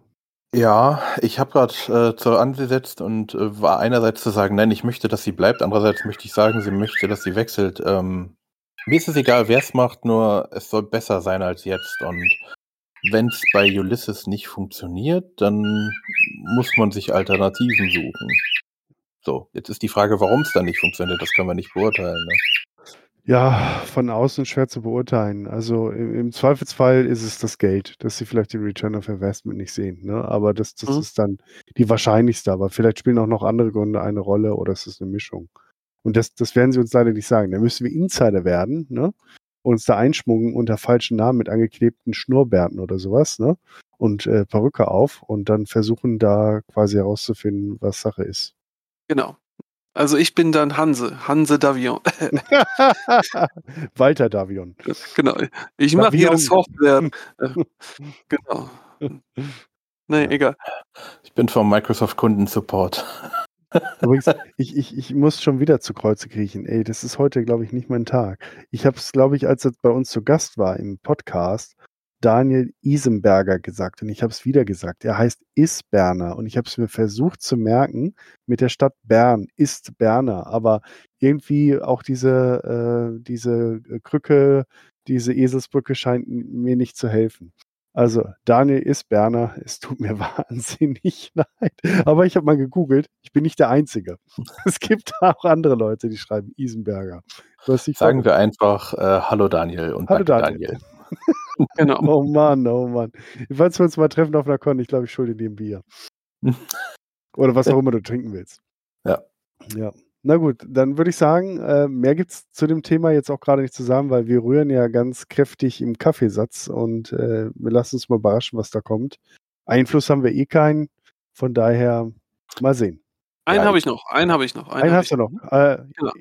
Ja, ich habe gerade äh, zur angesetzt und äh, war einerseits zu sagen, nein, ich möchte, dass sie bleibt, andererseits möchte ich sagen, sie möchte, dass sie wechselt. Ähm, mir ist es egal, wer es macht, nur es soll besser sein als jetzt. Und wenn es bei Ulysses nicht funktioniert, dann muss man sich Alternativen suchen. So, jetzt ist die Frage, warum es dann nicht funktioniert, das können wir nicht beurteilen. Ne? Ja, von außen schwer zu beurteilen. Also im, im Zweifelsfall ist es das Geld, dass sie vielleicht den Return of Investment nicht sehen. Ne? Aber das, das Mhm. ist dann die wahrscheinlichste. Aber vielleicht spielen auch noch andere Gründe eine Rolle oder es ist eine Mischung. Und das, das werden sie uns leider nicht sagen. Da müssen wir Insider werden, ne? uns da einschmuggen unter falschen Namen mit angeklebten Schnurrbärten oder sowas, ne? Und äh, Perücke auf und dann versuchen da quasi herauszufinden, was Sache ist. Genau. Also ich bin dann Hanse, Hanse Davion. Walter Davion. genau. Ich mache hier Davion. Software. Äh, genau. Nee, Ja. egal. Ich bin vom Microsoft Kundensupport. Übrigens, ich, ich, ich muss schon wieder zu Kreuze kriechen. Ey, das ist heute, glaube ich, nicht mein Tag. Ich habe es, glaube ich, als er bei uns zu Gast war im Podcast, Daniel Isenberger gesagt und ich habe es wieder gesagt. Er heißt Isberner und ich habe es mir versucht zu merken mit der Stadt Bern, ist Berner, aber irgendwie auch diese, äh, diese Krücke, diese Eselsbrücke scheint mir nicht zu helfen. Also Daniel Isberner, es tut mir wahnsinnig leid, aber ich habe mal gegoogelt, ich bin nicht der Einzige. Es gibt auch andere Leute, die schreiben Isenberger. Sagen wir einfach äh, Hallo Daniel und Hallo danke Daniel. Genau. Oh Mann, oh Mann. Falls wir uns mal treffen auf einer Con, ich glaube, ich schulde dir ein Bier. Oder was auch immer du trinken willst. Ja. Ja. Na gut, dann würde ich sagen, äh, mehr gibt es zu dem Thema jetzt auch gerade nicht zu sagen, weil wir rühren ja ganz kräftig im Kaffeesatz und äh, wir lassen uns mal überraschen, was da kommt. Einfluss haben wir eh keinen, von daher mal sehen. Einen Ja, habe ich noch, einen habe ich noch. Einen, hab hast du noch. Äh, Genau.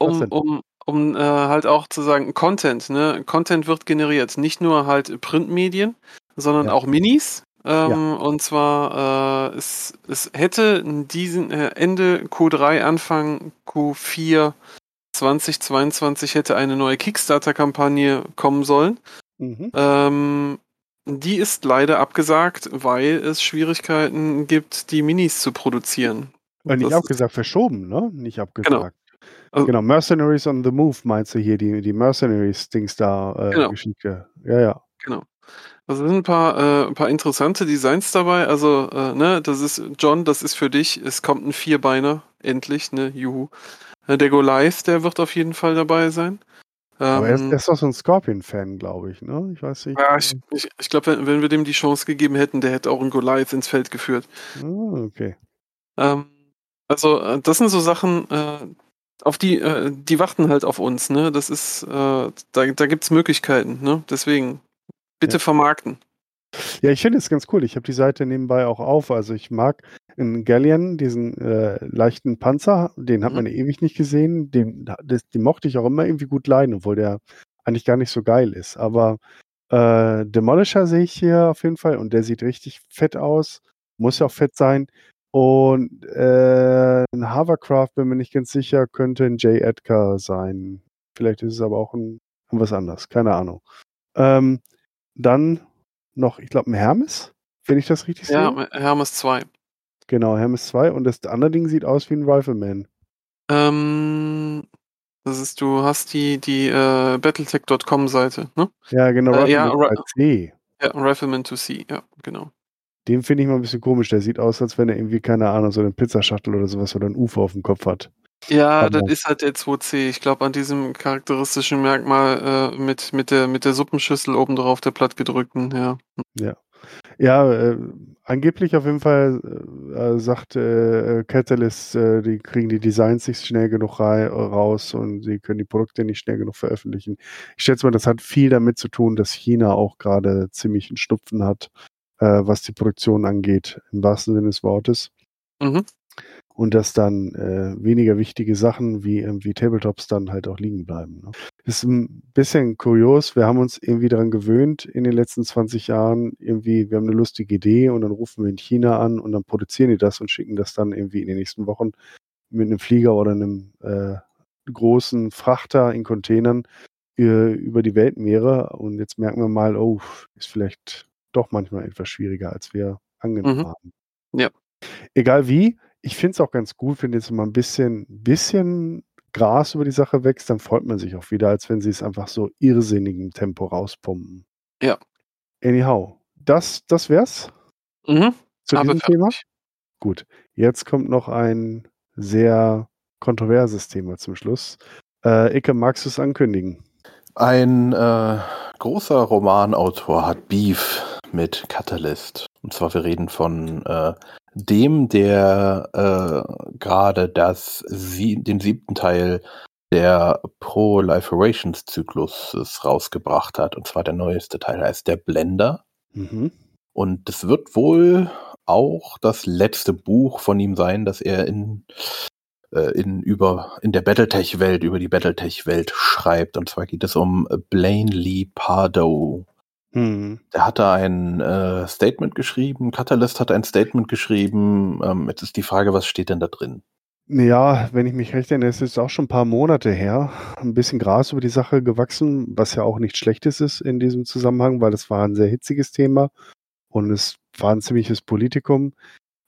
um, um, um äh, halt auch zu sagen, Content, ne? Content wird generiert. Nicht nur halt Printmedien, sondern Ja. auch Minis. Ähm, Und zwar, äh, es, es hätte diesen äh, Ende Q3, Anfang Q4 2022 hätte eine neue Kickstarter-Kampagne kommen sollen. Mhm. Ähm, die ist leider abgesagt, weil es Schwierigkeiten gibt, die Minis zu produzieren. Äh, nicht Das abgesagt, verschoben, ne? Nicht abgesagt. Also- genau, Mercenaries on the Move meinst du hier, die, die Mercenaries-Dings da, äh, Genau. Geschichte. Ja, ja. Genau. Also sind ein paar, äh, ein paar interessante Designs dabei. Also, äh, ne, das ist, John, das ist für dich. Es kommt ein Vierbeiner, endlich, ne, juhu. Äh, Der Goliath, der wird auf jeden Fall dabei sein. Aber er ist, Ähm, er ist doch so ein Scorpion-Fan, glaube ich, ne? Ich weiß nicht. ja, ich ich, ich glaube, wenn, wenn wir dem die Chance gegeben hätten, der hätte auch einen Goliath ins Feld geführt. Ah, okay. Ähm, also, äh, das sind so Sachen, äh, auf die, äh, die warten halt auf uns, ne? Das ist, äh, da, da gibt's Möglichkeiten, ne? Deswegen, bitte Ja. vermarkten. Ja, ich finde es ganz cool. Ich habe die Seite nebenbei auch auf. Also ich mag in Galleon diesen äh, leichten Panzer, den hat Mhm. man ewig nicht gesehen. Den, das, den mochte ich auch immer irgendwie gut leiden, obwohl der eigentlich gar nicht so geil ist. Aber äh, Demolisher sehe ich hier auf jeden Fall und der sieht richtig fett aus. Muss ja auch fett sein. Und äh, ein Hovercraft, bin mir nicht ganz sicher, könnte ein J. Edgar sein. Vielleicht ist es aber auch ein, was anderes, keine Ahnung. Ähm, dann noch, ich glaube, ein Hermes, wenn ich das richtig sehe. Ja, Hermes 2. Genau, Hermes 2. Und das andere Ding sieht aus wie ein Rifleman. Ähm, das ist, du hast die, die äh, Battletech.com Seite, ne? Ja, genau, Äh, ja, Rifleman Ri- 2C. Ja, Rifleman to See, ja, genau. Den finde ich mal ein bisschen komisch. Der sieht aus, als wenn er irgendwie, keine Ahnung, so eine Pizzaschachtel oder sowas oder ein UFO auf dem Kopf hat. Ja, Aber- das ist halt der 2C. Ich glaube, an diesem charakteristischen Merkmal äh, mit, mit, der, mit der Suppenschüssel oben drauf, der plattgedrückten, ja. Ja, äh, angeblich auf jeden Fall äh, sagt äh, Catalyst, äh, die kriegen die Designs nicht schnell genug raus und sie können die Produkte nicht schnell genug veröffentlichen. Ich schätze mal, das hat viel damit zu tun, dass China auch gerade ziemlich einen Schnupfen hat, äh, was die Produktion angeht, im wahrsten Sinne des Wortes. Mhm. Und dass dann äh, weniger wichtige Sachen wie irgendwie Tabletops dann halt auch liegen bleiben. Ne? Das ist ein bisschen kurios. Wir haben uns irgendwie daran gewöhnt in den letzten 20 Jahren. Irgendwie, wir haben eine lustige Idee und dann rufen wir in China an und dann produzieren die das und schicken das dann irgendwie in den nächsten Wochen mit einem Flieger oder einem äh, großen Frachter in Containern äh, über die Weltmeere. Und jetzt merken wir mal, oh, ist vielleicht doch manchmal etwas schwieriger, als wir angenommen Mhm. haben. Ja. Egal wie, ich finde es auch ganz gut, wenn jetzt mal ein bisschen, bisschen Gras über die Sache wächst, dann freut man sich auch wieder, als wenn sie es einfach so irrsinnigem Tempo rauspumpen. Ja. Anyhow, das, das wär's Mhm. zu Aber diesem Thema. Gut, jetzt kommt noch ein sehr kontroverses Thema zum Schluss. Äh, Icke, magst du es ankündigen? Ein äh, großer Romanautor hat Beef mit Catalyst. Und zwar wir reden von äh, dem, der äh, gerade das sie den siebten Teil der Pro-Life-Zyklus rausgebracht hat. Und zwar der neueste Teil heißt der Blender. Mhm. Und es wird wohl auch das letzte Buch von ihm sein, das er in, äh, in, über, in der Battletech-Welt, über die Battletech-Welt schreibt. Und zwar geht es um Blaine Lee Pardo. Mhm. Der hatte ein äh, Statement geschrieben, Catalyst hat ein Statement geschrieben. Ähm, jetzt ist die Frage, was steht denn da drin? Ja, wenn ich mich recht erinnere, ist es auch schon ein paar Monate her. Ein bisschen Gras über die Sache gewachsen, was ja auch nichts Schlechtes ist in diesem Zusammenhang, weil es war ein sehr hitziges Thema und es war ein ziemliches Politikum.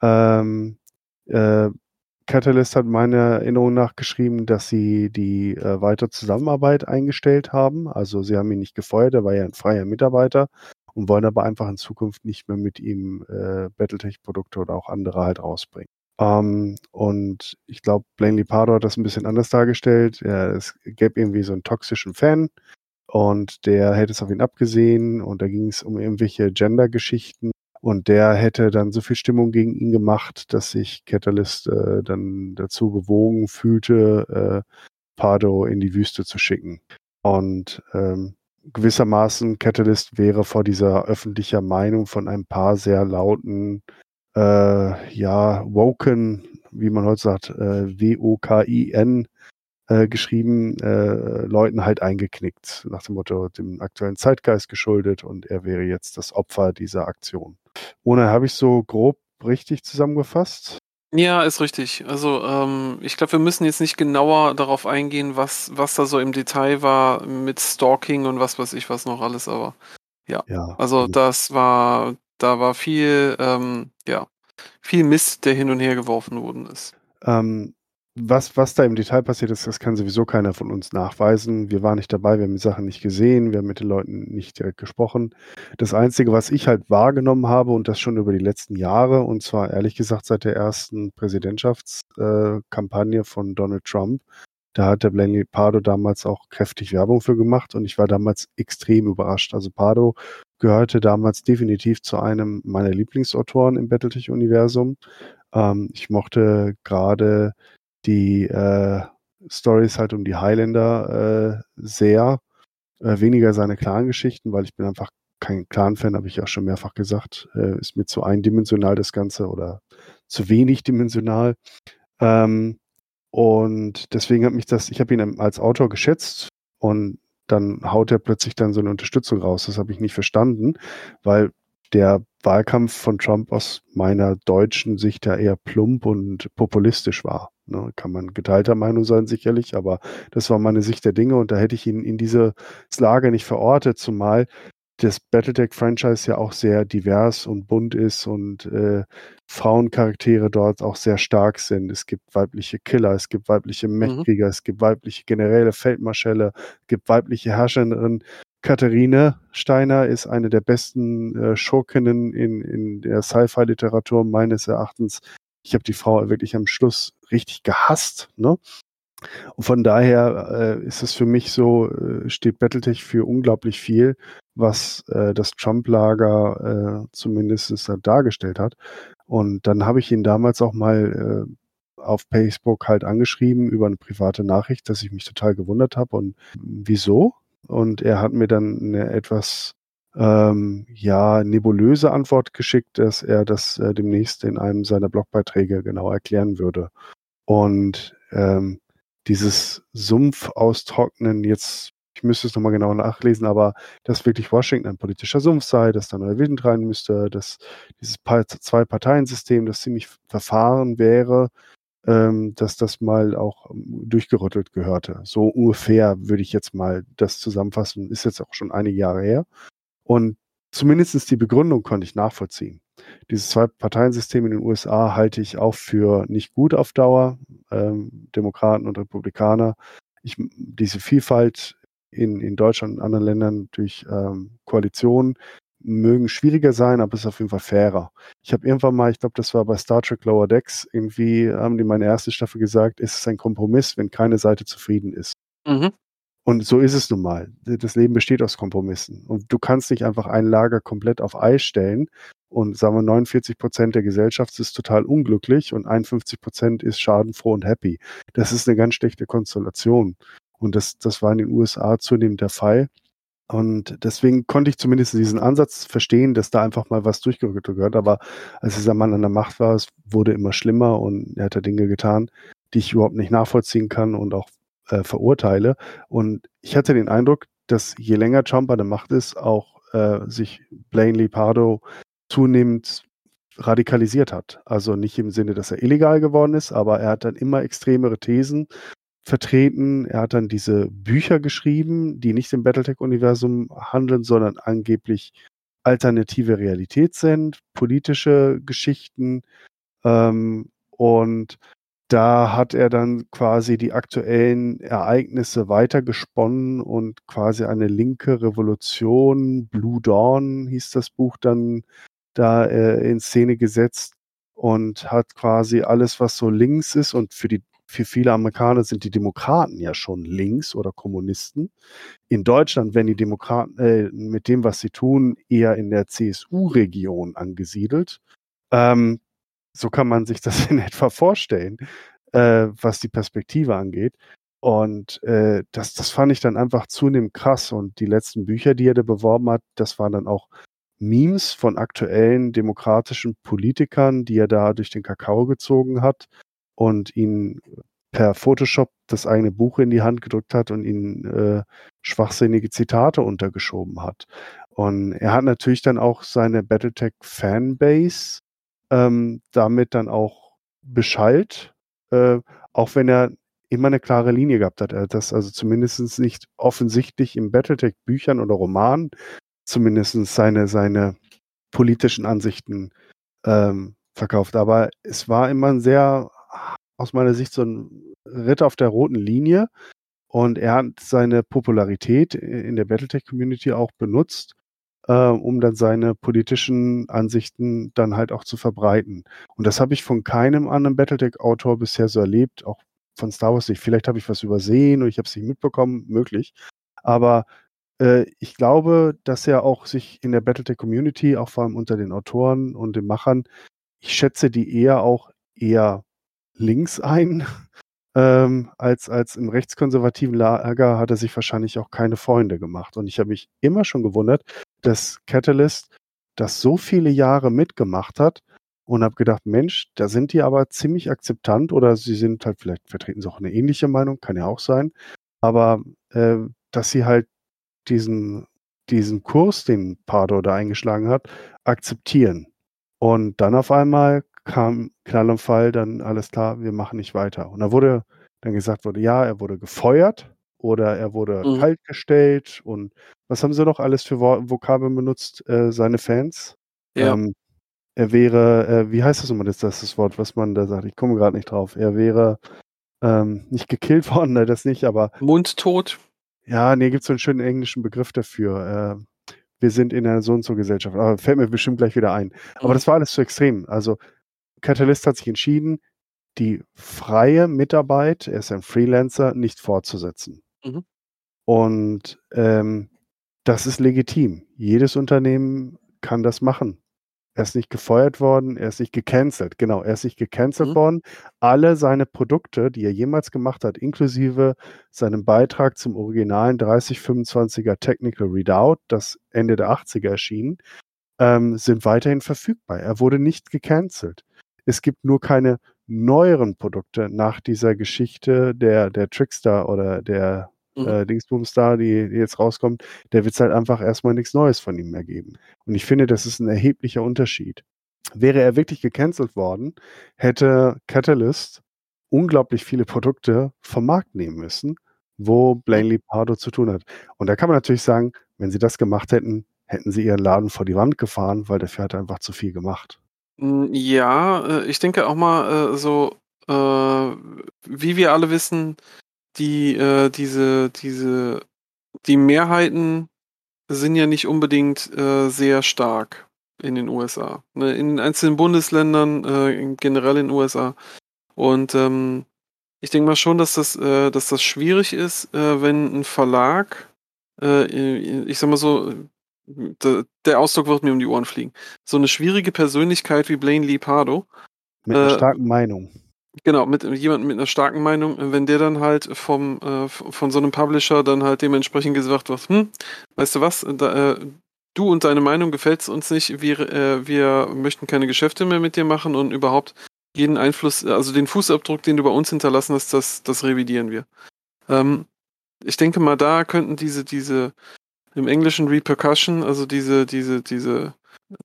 Ähm, äh, Catalyst hat meiner Erinnerung nach geschrieben, dass sie die äh, weiter Zusammenarbeit eingestellt haben. Also sie haben ihn nicht gefeuert, er war ja ein freier Mitarbeiter und wollen aber einfach in Zukunft nicht mehr mit ihm äh, Battletech-Produkte oder auch andere halt rausbringen. Ähm, und ich glaube, Blaine Lipardo hat das ein bisschen anders dargestellt. Ja, es gäbe irgendwie so einen toxischen Fan und der hätte es auf ihn abgesehen und da ging es um irgendwelche Gender-Geschichten und der hätte dann so viel Stimmung gegen ihn gemacht, dass sich Catalyst äh, dann dazu bewogen fühlte, äh, Pardo in die Wüste zu schicken. Und ähm, gewissermaßen Catalyst wäre vor dieser öffentlicher Meinung von ein paar sehr lauten äh, ja, Woken, wie man heute sagt, äh, W-O-K-I-N äh, geschrieben, äh, Leuten halt eingeknickt, nach dem Motto, dem aktuellen Zeitgeist geschuldet und er wäre jetzt das Opfer dieser Aktion. Ohne habe ich so grob richtig zusammengefasst. Ja, ist richtig. Also ähm, ich glaube, wir müssen jetzt nicht genauer darauf eingehen, was, was da so im Detail war mit Stalking und was weiß ich was noch alles, aber Ja. also das war, da war viel, ähm, ja, viel Mist, der hin und her geworfen worden ist. Ähm, was, was da im Detail passiert ist, das kann sowieso keiner von uns nachweisen. Wir waren nicht dabei, wir haben die Sachen nicht gesehen, wir haben mit den Leuten nicht direkt gesprochen. Das Einzige, was ich halt wahrgenommen habe, und das schon über die letzten Jahre, und zwar ehrlich gesagt seit der ersten Präsidentschaftskampagne von Donald Trump, Da hat der Blaney Pardo damals auch kräftig Werbung für gemacht und ich war damals extrem überrascht. Also Pardo gehörte damals definitiv zu einem meiner Lieblingsautoren im Battletech-Universum. Ähm, ich mochte gerade die äh, Stories halt um die Highlander äh, sehr. Äh, weniger seine Clan-Geschichten, weil ich bin einfach kein Clan-Fan, habe ich auch schon mehrfach gesagt. Äh, ist mir zu eindimensional das Ganze oder zu wenig dimensional. Ähm, und deswegen hat mich das, ich habe ihn als Autor geschätzt und dann haut er plötzlich dann so eine Unterstützung raus. Das habe ich nicht verstanden, weil der Wahlkampf von Trump aus meiner deutschen Sicht ja eher plump und populistisch war. Ne, kann man geteilter Meinung sein, sicherlich, aber das war meine Sicht der Dinge und da hätte ich ihn in diese Lage nicht verortet, zumal das Battletech-Franchise ja auch sehr divers und bunt ist und äh, Frauencharaktere dort auch sehr stark sind. Es gibt weibliche Killer, es gibt weibliche. Mechkrieger, mhm. es gibt weibliche Generäle, Feldmarschälle, es gibt weibliche Herrscherinnen. Katharine Steiner ist eine der besten äh, Schurkinnen in, in der Sci-Fi-Literatur meines Erachtens. Ich habe die Frau wirklich am Schluss richtig gehasst. Ne? Und von daher äh, ist es für mich so, äh, steht Battletech für unglaublich viel, was äh, das Trump-Lager äh, zumindest dargestellt hat. Und dann habe ich ihn damals auch mal äh, auf Facebook halt angeschrieben über eine private Nachricht, dass ich mich total gewundert habe und wieso. Und er hat mir dann eine etwas ähm, ja nebulöse Antwort geschickt, dass er das äh, demnächst in einem seiner Blogbeiträge genau erklären würde. Und ähm, dieses Sumpf austrocknen, jetzt, ich müsste es nochmal genau nachlesen, aber dass wirklich Washington ein politischer Sumpf sei, dass da neuer Wind rein müsste, dass dieses Zwei-Parteien-System, das ziemlich verfahren wäre, ähm, dass das mal auch ähm, durchgerüttelt gehörte. So ungefähr würde ich jetzt mal das zusammenfassen. Ist jetzt auch schon einige Jahre her. Und zumindest die Begründung konnte ich nachvollziehen. Dieses Zwei-Parteien-System in den USA halte ich auch für nicht gut auf Dauer. Ähm, Demokraten und Republikaner. Ich, diese Vielfalt in, in Deutschland und anderen Ländern durch ähm, Koalitionen mögen schwieriger sein, aber es ist auf jeden Fall fairer. Ich habe irgendwann mal, ich glaube, das war bei Star Trek Lower Decks, irgendwie haben die meine erste Staffel gesagt, es ist ein Kompromiss, wenn keine Seite zufrieden ist. Mhm. Und so ist es nun mal. Das Leben besteht aus Kompromissen. Und du kannst nicht einfach ein Lager komplett auf Eis stellen und sagen wir 49 Prozent der Gesellschaft ist total unglücklich und 51 Prozent ist schadenfroh und happy. Das ist eine ganz schlechte Konstellation. Und das, das war in den USA zunehmend der Fall. Und deswegen konnte ich zumindest diesen Ansatz verstehen, dass da einfach mal was durchgerückt gehört. Aber als dieser Mann an der Macht war, es wurde immer schlimmer und er hat da Dinge getan, die ich überhaupt nicht nachvollziehen kann und auch äh, verurteile. Und ich hatte den Eindruck, dass je länger Trump an der Macht ist, auch äh, sich Blaine Lipardo zunehmend radikalisiert hat. Also nicht im Sinne, dass er illegal geworden ist, aber er hat dann immer extremere Thesen vertreten. Er hat dann diese Bücher geschrieben, die nicht im Battletech-Universum handeln, sondern angeblich alternative Realität sind, politische Geschichten. Ähm, und da hat er dann quasi die aktuellen Ereignisse weitergesponnen und quasi eine linke Revolution, Blue Dawn hieß das Buch dann, da äh, in Szene gesetzt und hat quasi alles, was so links ist und für die für viele Amerikaner sind die Demokraten ja schon links oder Kommunisten. In Deutschland werden die Demokraten äh, mit dem, was sie tun, eher in der CSU-Region angesiedelt. Ähm, so kann man sich das in etwa vorstellen, äh, was die Perspektive angeht. Und äh, das, das fand ich dann einfach zunehmend krass. Und die letzten Bücher, die er da beworben hat, das waren dann auch Memes von aktuellen demokratischen Politikern, die er da durch den Kakao gezogen hat und ihnen per Photoshop das eigene Buch in die Hand gedrückt hat und ihnen äh, schwachsinnige Zitate untergeschoben hat. Und er hat natürlich dann auch seine Battletech-Fanbase ähm, damit dann auch beschallt, äh, auch wenn er immer eine klare Linie gehabt hat. Er hat das also zumindest nicht offensichtlich in Battletech-Büchern oder Romanen zumindest seine, seine politischen Ansichten ähm, verkauft. Aber es war immer ein sehr, aus meiner Sicht, so ein Ritt auf der roten Linie. Und er hat seine Popularität in der Battletech-Community auch benutzt, um dann seine politischen Ansichten dann halt auch zu verbreiten. Und das habe ich von keinem anderen Battletech-Autor bisher so erlebt, auch von Star Wars nicht. Vielleicht habe ich was übersehen und ich habe es nicht mitbekommen, möglich. Aber äh, ich glaube, dass er auch sich in der Battletech-Community, auch vor allem unter den Autoren und den Machern, ich schätze die eher auch eher links ein. Ähm, als, als im rechtskonservativen Lager hat er sich wahrscheinlich auch keine Freunde gemacht. Und ich habe mich immer schon gewundert, dass Catalyst das so viele Jahre mitgemacht hat und habe gedacht, Mensch, da sind die aber ziemlich akzeptant oder sie sind halt, vielleicht vertreten sie auch eine ähnliche Meinung, kann ja auch sein. Aber äh, dass sie halt diesen, diesen Kurs, den Pardo da eingeschlagen hat, akzeptieren. Und dann auf einmal kam Knall und Fall, dann alles klar, wir machen nicht weiter. Und da wurde dann gesagt wurde, ja, er wurde gefeuert oder er wurde Mhm. kaltgestellt und was haben sie noch alles für Vo Vokabeln benutzt, äh, seine Fans? Ja. Ähm, er wäre, äh, wie heißt das nochmal, das, das, das Wort, was man da sagt? Ich komme gerade nicht drauf. Er wäre ähm, nicht gekillt worden, ne, das nicht, aber Mundtot. ja, nee, gibt es so einen schönen englischen Begriff dafür. Äh, wir sind in einer so und so Gesellschaft. Aber fällt mir bestimmt gleich wieder ein. Aber Mhm. das war alles zu extrem. Also Catalyst hat sich entschieden, die freie Mitarbeit, er ist ein Freelancer, nicht fortzusetzen. Mhm. Und ähm, das ist legitim. Jedes Unternehmen kann das machen. Er ist nicht gefeuert worden, er ist nicht gecancelt. Genau, er ist nicht gecancelt Mhm. worden. Alle seine Produkte, die er jemals gemacht hat, inklusive seinem Beitrag zum originalen 3025er Technical Readout, das Ende der 80er erschien, ähm, sind weiterhin verfügbar. Er wurde nicht gecancelt. Es gibt nur keine neueren Produkte nach dieser Geschichte der, der Trickster oder der Mhm. äh, Dingsbums da, die, die jetzt rauskommt, der wird es halt einfach erstmal nichts Neues von ihm mehr geben. Und ich finde, das ist ein erheblicher Unterschied. Wäre er wirklich gecancelt worden, hätte Catalyst unglaublich viele Produkte vom Markt nehmen müssen, wo Blaney Pardo zu tun hat. Und da kann man natürlich sagen, wenn sie das gemacht hätten, hätten sie ihren Laden vor die Wand gefahren, weil dafür hat er einfach zu viel gemacht. Mm, Ja, äh, ich denke auch mal äh, so, äh, wie wir alle wissen, die, diese, diese, die Mehrheiten sind ja nicht unbedingt sehr stark in den USA. Ne? In einzelnen Bundesländern, generell in den USA. Und ähm, ich denke mal schon, dass das, dass das schwierig ist, wenn ein Verlag, ich sag mal so, der, Ausdruck wird mir um die Ohren fliegen. So eine schwierige Persönlichkeit wie Blaine Lee Pardo, Mit einer Äh, starken Meinung. Genau, mit jemandem mit einer starken Meinung, wenn der dann halt vom, äh, von so einem Publisher dann halt dementsprechend gesagt wird, hm, weißt du was, da, äh, du und deine Meinung gefällt uns nicht, wir, äh, wir möchten keine Geschäfte mehr mit dir machen und überhaupt jeden Einfluss, also den Fußabdruck, den du bei uns hinterlassen hast, das, das revidieren wir. Ähm, ich denke mal, da könnten diese, diese, im Englischen Repercussion, also diese, diese, diese,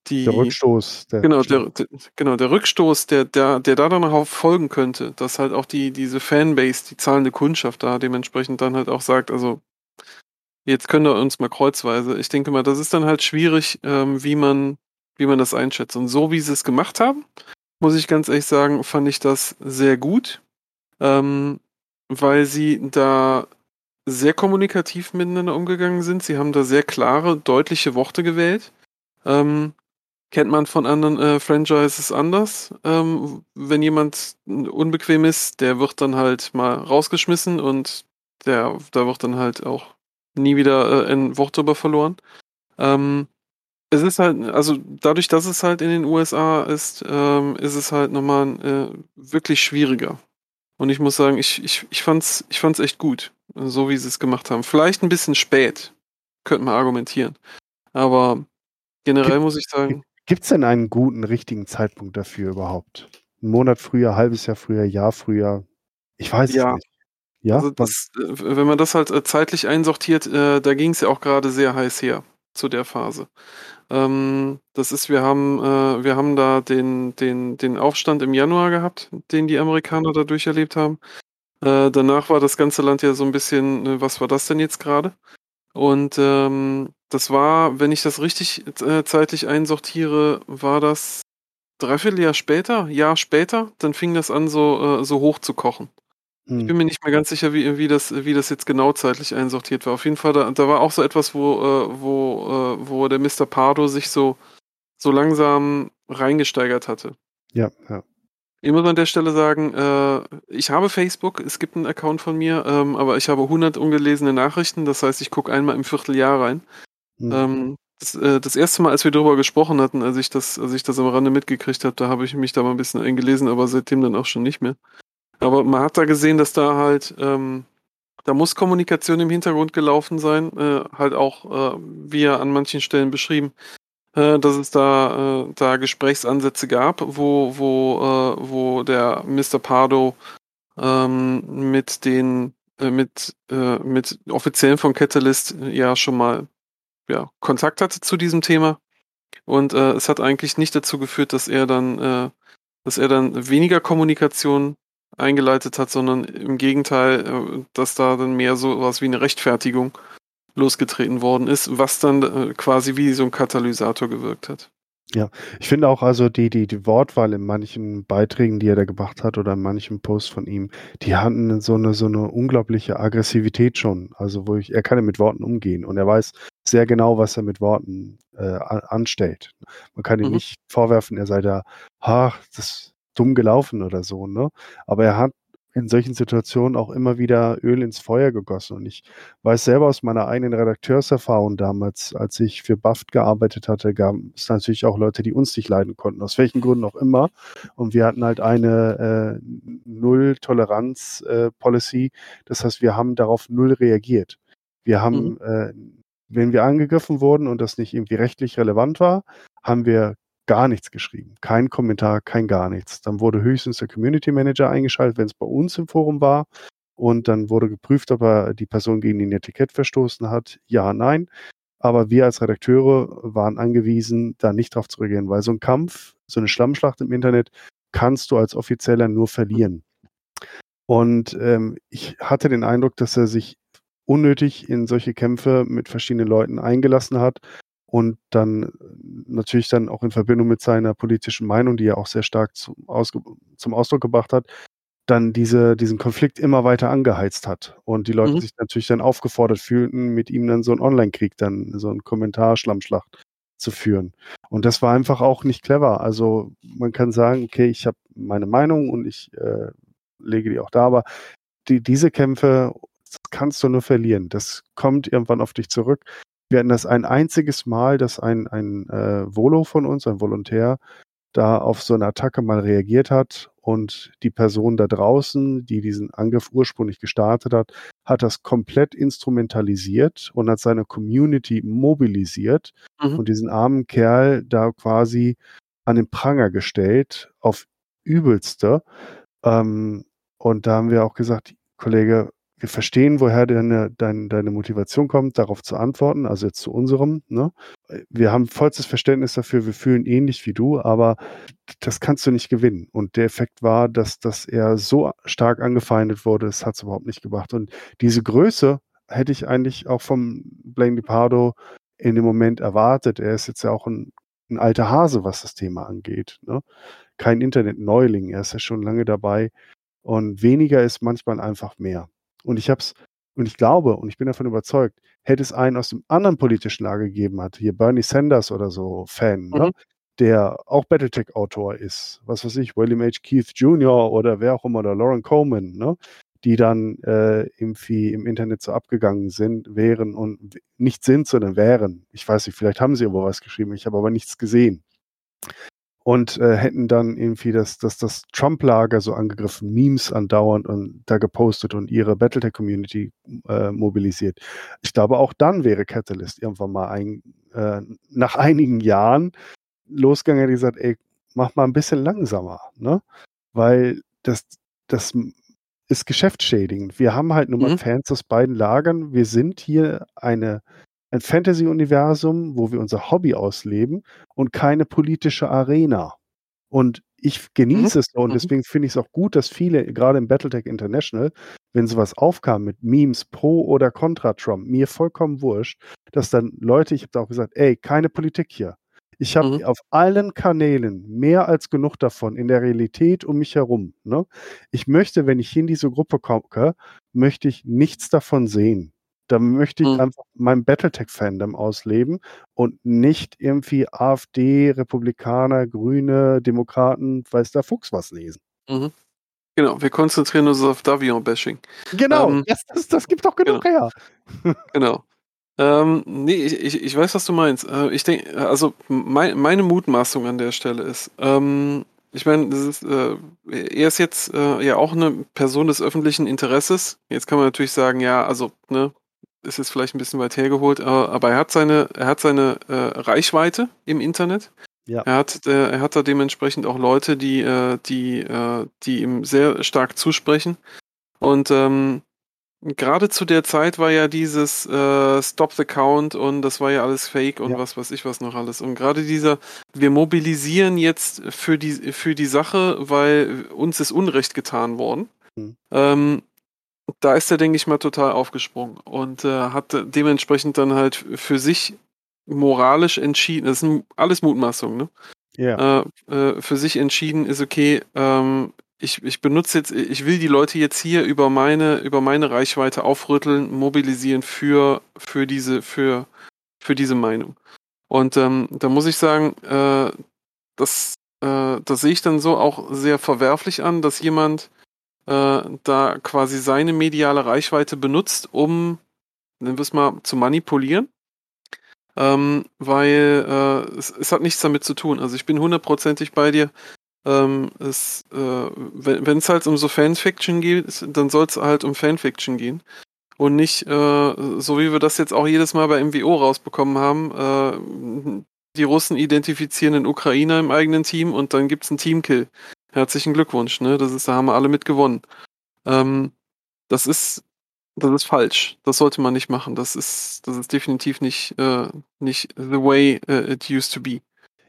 die, Der Rückstoß. Der Genau, der, der, genau, der Rückstoß, der, der, der da dann darauf folgen könnte, dass halt auch die, diese Fanbase, die zahlende Kundschaft da dementsprechend dann halt auch sagt, also jetzt können wir uns mal kreuzweise. Ich denke mal, das ist dann halt schwierig, ähm, wie man, wie man das einschätzt. Und so wie sie es gemacht haben, muss ich ganz ehrlich sagen, fand ich das sehr gut, ähm, weil sie da sehr kommunikativ miteinander umgegangen sind. Sie haben da sehr klare, deutliche Worte gewählt. Ähm, kennt man von anderen äh, Franchises anders. Ähm, wenn jemand unbequem ist, der wird dann halt mal rausgeschmissen und der, da wird dann halt auch nie wieder äh, ein Wort drüber verloren. Ähm, es ist halt, also dadurch, dass es halt in den USA ist, ähm, ist es halt nochmal äh, wirklich schwieriger. Und ich muss sagen, ich, ich, ich fand's, ich fand's echt gut, so wie sie es gemacht haben. Vielleicht ein bisschen spät, könnte man argumentieren. Aber generell Gibt- muss ich sagen, Gibt es denn einen guten, richtigen Zeitpunkt dafür überhaupt? Ein Monat früher, halbes Jahr früher, Jahr früher? Ich weiß Ja. es nicht. Ja, Also das, äh, wenn man das halt äh, zeitlich einsortiert, äh, da ging es ja auch gerade sehr heiß her zu der Phase. Ähm, das ist, wir haben, äh, wir haben da den, den, den Aufstand im Januar gehabt, den die Amerikaner da durcherlebt haben. Äh, danach war das ganze Land ja so ein bisschen, äh, was war das denn jetzt gerade? Und ähm, das war, wenn ich das richtig äh, zeitlich einsortiere, war das dreiviertel Jahr später, Jahr später, dann fing das an, so, äh, so hoch zu kochen. Ich hm. bin mir nicht mehr ganz sicher, wie, wie, das, wie das jetzt genau zeitlich einsortiert war. Auf jeden Fall, da, da war auch so etwas, wo, äh, wo, äh, wo der Mr. Pardo sich so, so langsam reingesteigert hatte. ja, ja. Ich muss an der Stelle sagen, äh, ich habe Facebook, es gibt einen Account von mir, ähm, aber ich habe 100 ungelesene Nachrichten, das heißt, ich gucke einmal im Vierteljahr rein. Hm. Ähm, das, äh, das erste Mal, als wir darüber gesprochen hatten, als ich das, als ich das am Rande mitgekriegt habe, da habe ich mich da mal ein bisschen eingelesen, aber seitdem dann auch schon nicht mehr. Aber man hat da gesehen, dass da halt, ähm, da muss Kommunikation im Hintergrund gelaufen sein, äh, halt auch, äh, wie ja an manchen Stellen beschrieben, äh, dass es da, äh, da Gesprächsansätze gab, wo, wo, äh, wo der Mr. Pardo ähm, mit den, äh, mit, mit Offiziellen von Catalyst ja schon mal ja, Kontakt hatte zu diesem Thema. Und es hat eigentlich nicht dazu geführt, dass er dann, dass er dann weniger Kommunikation eingeleitet hat, sondern im Gegenteil, äh, dass da dann mehr so was wie eine Rechtfertigung losgetreten worden ist, was dann äh, quasi wie so ein Katalysator gewirkt hat. Ich finde auch also die, die, die Wortwahl in manchen Beiträgen, die er da gemacht hat oder in manchen Posts von ihm, die hatten so eine, so eine unglaubliche Aggressivität schon. Also wo ich, er kann ja mit Worten umgehen und er weiß sehr genau, was er mit Worten äh, an- anstellt. Man kann ihm Mhm. nicht vorwerfen, er sei da, ach, das ist dumm gelaufen oder so, ne? Aber er hat in solchen Situationen auch immer wieder Öl ins Feuer gegossen. Und ich weiß selber aus meiner eigenen Redakteurserfahrung damals, als ich für BAFT gearbeitet hatte, gab es natürlich auch Leute, die uns nicht leiden konnten, aus welchen Gründen auch immer. Und wir hatten halt eine äh, Null-Toleranz-Policy. das heißt, wir haben darauf null reagiert. Wir haben, äh, wenn wir angegriffen wurden und das nicht irgendwie rechtlich relevant war, haben wir gar nichts geschrieben. Kein Kommentar, kein gar nichts. Dann wurde höchstens der Community Manager eingeschaltet, wenn es bei uns im Forum war. Und dann wurde geprüft, ob er die Person gegen den Etikett verstoßen hat. Ja, nein. Aber wir als Redakteure waren angewiesen, da nicht drauf zu reagieren, weil so ein Kampf, so eine Schlammschlacht im Internet, kannst du als Offizieller nur verlieren. Und ähm, ich hatte den Eindruck, dass er sich unnötig in solche Kämpfe mit verschiedenen Leuten eingelassen hat und dann äh, natürlich dann auch in Verbindung mit seiner politischen Meinung, die er auch sehr stark zum, Ausge zum Ausdruck gebracht hat, dann diese, diesen Konflikt immer weiter angeheizt hat. Und die Leute Mhm. sich natürlich dann aufgefordert fühlten, mit ihm dann so einen Online-Krieg, dann so einen Kommentarschlammschlacht zu führen. Und das war einfach auch nicht clever. Also man kann sagen, okay, ich habe meine Meinung und ich äh, lege die auch da, aber die, diese Kämpfe das kannst du nur verlieren. Das kommt irgendwann auf dich zurück. Wir hatten das ein einziges Mal, dass ein, ein äh, Volo von uns, ein Volontär, da auf so eine Attacke mal reagiert hat und die Person da draußen, die diesen Angriff ursprünglich gestartet hat, hat das komplett instrumentalisiert und hat seine Community mobilisiert Mhm. und diesen armen Kerl da quasi an den Pranger gestellt auf übelste. Ähm, und da haben wir auch gesagt, Kollege, wir verstehen, woher deine, deine, deine Motivation kommt, darauf zu antworten, also jetzt zu unserem. Ne? Wir haben vollstes Verständnis dafür, wir fühlen ähnlich wie du, aber das kannst du nicht gewinnen. Und der Effekt war, dass, dass er so stark angefeindet wurde, es hat es überhaupt nicht gebracht. Und diese Größe hätte ich eigentlich auch vom Blaine DiPardo in dem Moment erwartet. Er ist jetzt ja auch ein, ein alter Hase, was das Thema angeht. Ne? Kein Internet-Neuling, er ist ja schon lange dabei. Und weniger ist manchmal einfach mehr. Und ich hab's, und ich glaube, und ich bin davon überzeugt, hätte es einen aus dem anderen politischen Lager gegeben hat, hier Bernie Sanders oder so Fan, ne? Mhm. der auch Battletech-Autor ist, was weiß ich, William H. Keith Jr. oder wer auch immer, oder Lauren Coleman, ne? die dann äh, irgendwie im Internet so abgegangen sind, wären und nicht sind, sondern wären. Ich weiß nicht, vielleicht haben sie aber was geschrieben, ich habe aber nichts gesehen. Und äh, hätten dann irgendwie das, das, das Trump-Lager so angegriffen, Memes andauernd und da gepostet und ihre Battletech-Community äh, mobilisiert. Ich glaube, auch dann wäre Catalyst irgendwann mal ein, äh, nach einigen Jahren losgegangen und gesagt, ey, mach mal ein bisschen langsamer, ne? Weil das, das ist geschäftsschädigend. Wir haben halt nur mal Mhm. Fans aus beiden Lagern. Wir sind hier eine, ein Fantasy-Universum, wo wir unser Hobby ausleben und keine politische Arena. Und ich genieße es so und Mhm. deswegen finde ich es auch gut, dass viele, gerade im Battletech International, wenn sowas aufkam mit Memes pro oder contra Trump, mir vollkommen wurscht, dass dann Leute, ich habe da auch gesagt, ey, keine Politik hier. Ich habe Mhm. auf allen Kanälen mehr als genug davon in der Realität um mich herum. Ne? Ich möchte, wenn ich hier in diese Gruppe komme, möchte ich nichts davon sehen. Da möchte ich Mhm. einfach mein Battletech-Fandom ausleben und nicht irgendwie AfD, Republikaner, Grüne, Demokraten, weiß der Fuchs was lesen. Mhm. Genau, wir konzentrieren uns auf Davion-Bashing. Genau, Ähm, das, das, das gibt doch genug her. Genau. Ähm, nee, ich, ich, weiß, was du meinst. Äh, ich denke, also mein, meine Mutmaßung an der Stelle ist, ähm, ich meine, äh, er ist jetzt äh, ja auch eine Person des öffentlichen Interesses. Jetzt kann man natürlich sagen, ja, also, ne, ist jetzt vielleicht ein bisschen weit hergeholt, äh, aber er hat seine, er hat seine äh, Reichweite im Internet. Ja. Er hat, äh, er hat da dementsprechend auch Leute, die, äh, die, äh, die ihm sehr stark zusprechen. Und ähm, gerade zu der Zeit war ja dieses äh, Stop the Count und das war ja alles Fake und Ja. was weiß ich was noch alles. Und gerade dieser, wir mobilisieren jetzt für die, für die Sache, weil uns ist Unrecht getan worden. Mhm. Ähm, da ist er, denke ich mal, total aufgesprungen und äh, hat dementsprechend dann halt für sich moralisch entschieden, das sind alles Mutmaßungen, ne? Ja. äh, äh, für sich entschieden ist, okay, ähm, ich, ich benutze jetzt, ich will die Leute jetzt hier über meine, über meine Reichweite aufrütteln, mobilisieren für, für diese, für, für diese Meinung. Und ähm, da muss ich sagen, äh, das, äh, das sehe ich dann so auch sehr verwerflich an, dass jemand äh, da quasi seine mediale Reichweite benutzt, um, nennen wir es mal, zu manipulieren. Ähm, weil äh, es, es hat nichts damit zu tun. Also ich bin hundertprozentig bei dir. Ähm, es, äh, wenn es halt um so Fanfiction geht, dann soll es halt um Fanfiction gehen. Und nicht, äh, so wie wir das jetzt auch jedes Mal bei MWO rausbekommen haben, äh, die Russen identifizieren den Ukrainer im eigenen Team und dann gibt's einen Teamkill. Herzlichen Glückwunsch, ne? Das ist, da haben wir alle mit gewonnen. Ähm, das ist, das ist falsch. Das sollte man nicht machen. Das ist, das ist definitiv nicht, äh, nicht the way uh, it used to be.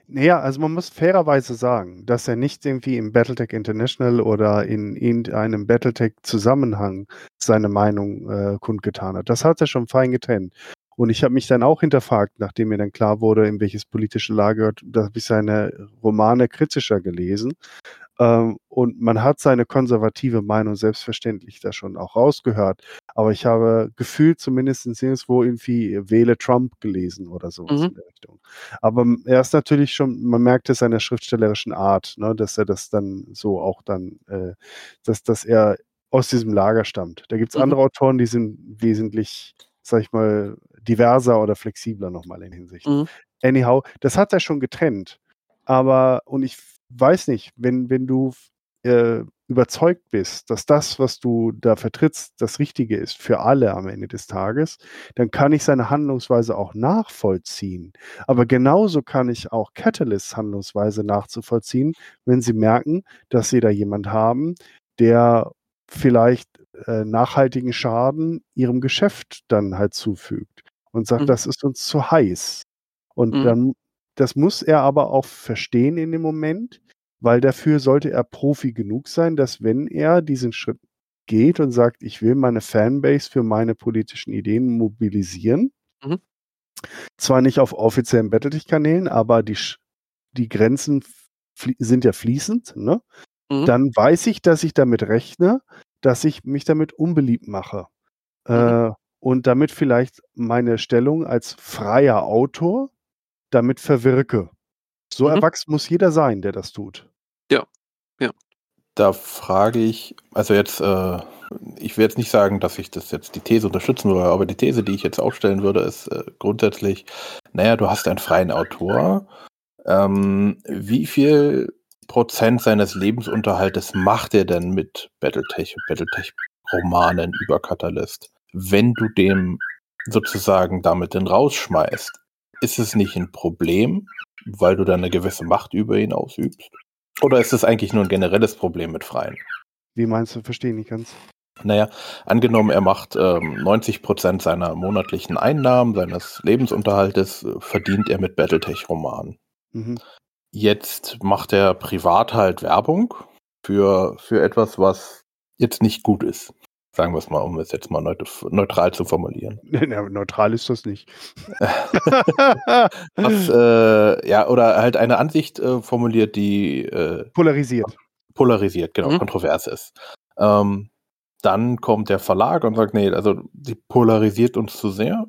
Naja, also man muss fairerweise sagen, dass er nicht irgendwie im Battletech International oder in irgendeinem Battletech-Zusammenhang seine Meinung äh, kundgetan hat. Das hat er schon fein getrennt. Und ich habe mich dann auch hinterfragt, nachdem mir dann klar wurde, in welches politische Lager, da habe ich seine Romane kritischer gelesen. Ähm, und man hat seine konservative Meinung selbstverständlich da schon auch rausgehört. Aber ich habe gefühlt zumindest nirgendwo irgendwie Wähle Trump gelesen oder sowas Mhm. in der Richtung. Aber er ist natürlich schon, man merkt es seiner schriftstellerischen Art, ne, dass er das dann so auch dann, äh, dass, dass er aus diesem Lager stammt. Da gibt es Mhm. andere Autoren, die sind wesentlich, sag ich mal, diverser oder flexibler nochmal in Hinsicht. Mhm. Anyhow, das hat er schon getrennt. Aber, und ich weiß nicht, wenn, wenn du äh, überzeugt bist, dass das, was du da vertrittst, das Richtige ist für alle am Ende des Tages, dann kann ich seine Handlungsweise auch nachvollziehen. Aber genauso kann ich auch Catalysts Handlungsweise nachzuvollziehen, wenn sie merken, dass sie da jemand haben, der vielleicht äh, nachhaltigen Schaden ihrem Geschäft dann halt zufügt und sagt, Mhm. das ist uns zu heiß. Und Mhm. dann, das muss er aber auch verstehen in dem Moment, weil dafür sollte er Profi genug sein, dass wenn er diesen Schritt geht und sagt, ich will meine Fanbase für meine politischen Ideen mobilisieren, Mhm. zwar nicht auf offiziellen Battletech-Kanälen, aber die, die Grenzen sind ja fließend, ne? Mhm. dann weiß ich, dass ich damit rechne, dass ich mich damit unbeliebt mache. Äh, und damit vielleicht meine Stellung als freier Autor damit verwirke. So Mhm. erwachsen muss jeder sein, der das tut. Da frage ich, also jetzt, äh, ich will jetzt nicht sagen, dass ich das jetzt die These unterstützen würde, aber die These, die ich jetzt aufstellen würde, ist äh, grundsätzlich, naja, du hast einen freien Autor. Ähm, wie viel Prozent seines Lebensunterhaltes macht er denn mit Battletech und Battletech-Romanen über Catalyst? Wenn du dem sozusagen damit den rausschmeißt, ist es nicht ein Problem, weil du dann eine gewisse Macht über ihn ausübst? Oder ist es eigentlich nur ein generelles Problem mit Freien? Wie meinst du? Verstehe ich nicht ganz. Naja, angenommen, er macht ähm, 90 Prozent seiner monatlichen Einnahmen, seines Lebensunterhaltes, äh, verdient er mit Battletech-Romanen. Mhm. Jetzt macht er privat halt Werbung für, für etwas, was jetzt nicht gut ist. Sagen wir es mal, um es jetzt mal neut- neutral zu formulieren. Ja, neutral ist das nicht. Was, äh, ja, oder halt eine Ansicht äh, formuliert, die äh, Polarisiert. polarisiert, genau, Mhm. kontrovers ist. Ähm, dann kommt der Verlag und sagt, nee, also die polarisiert uns zu sehr.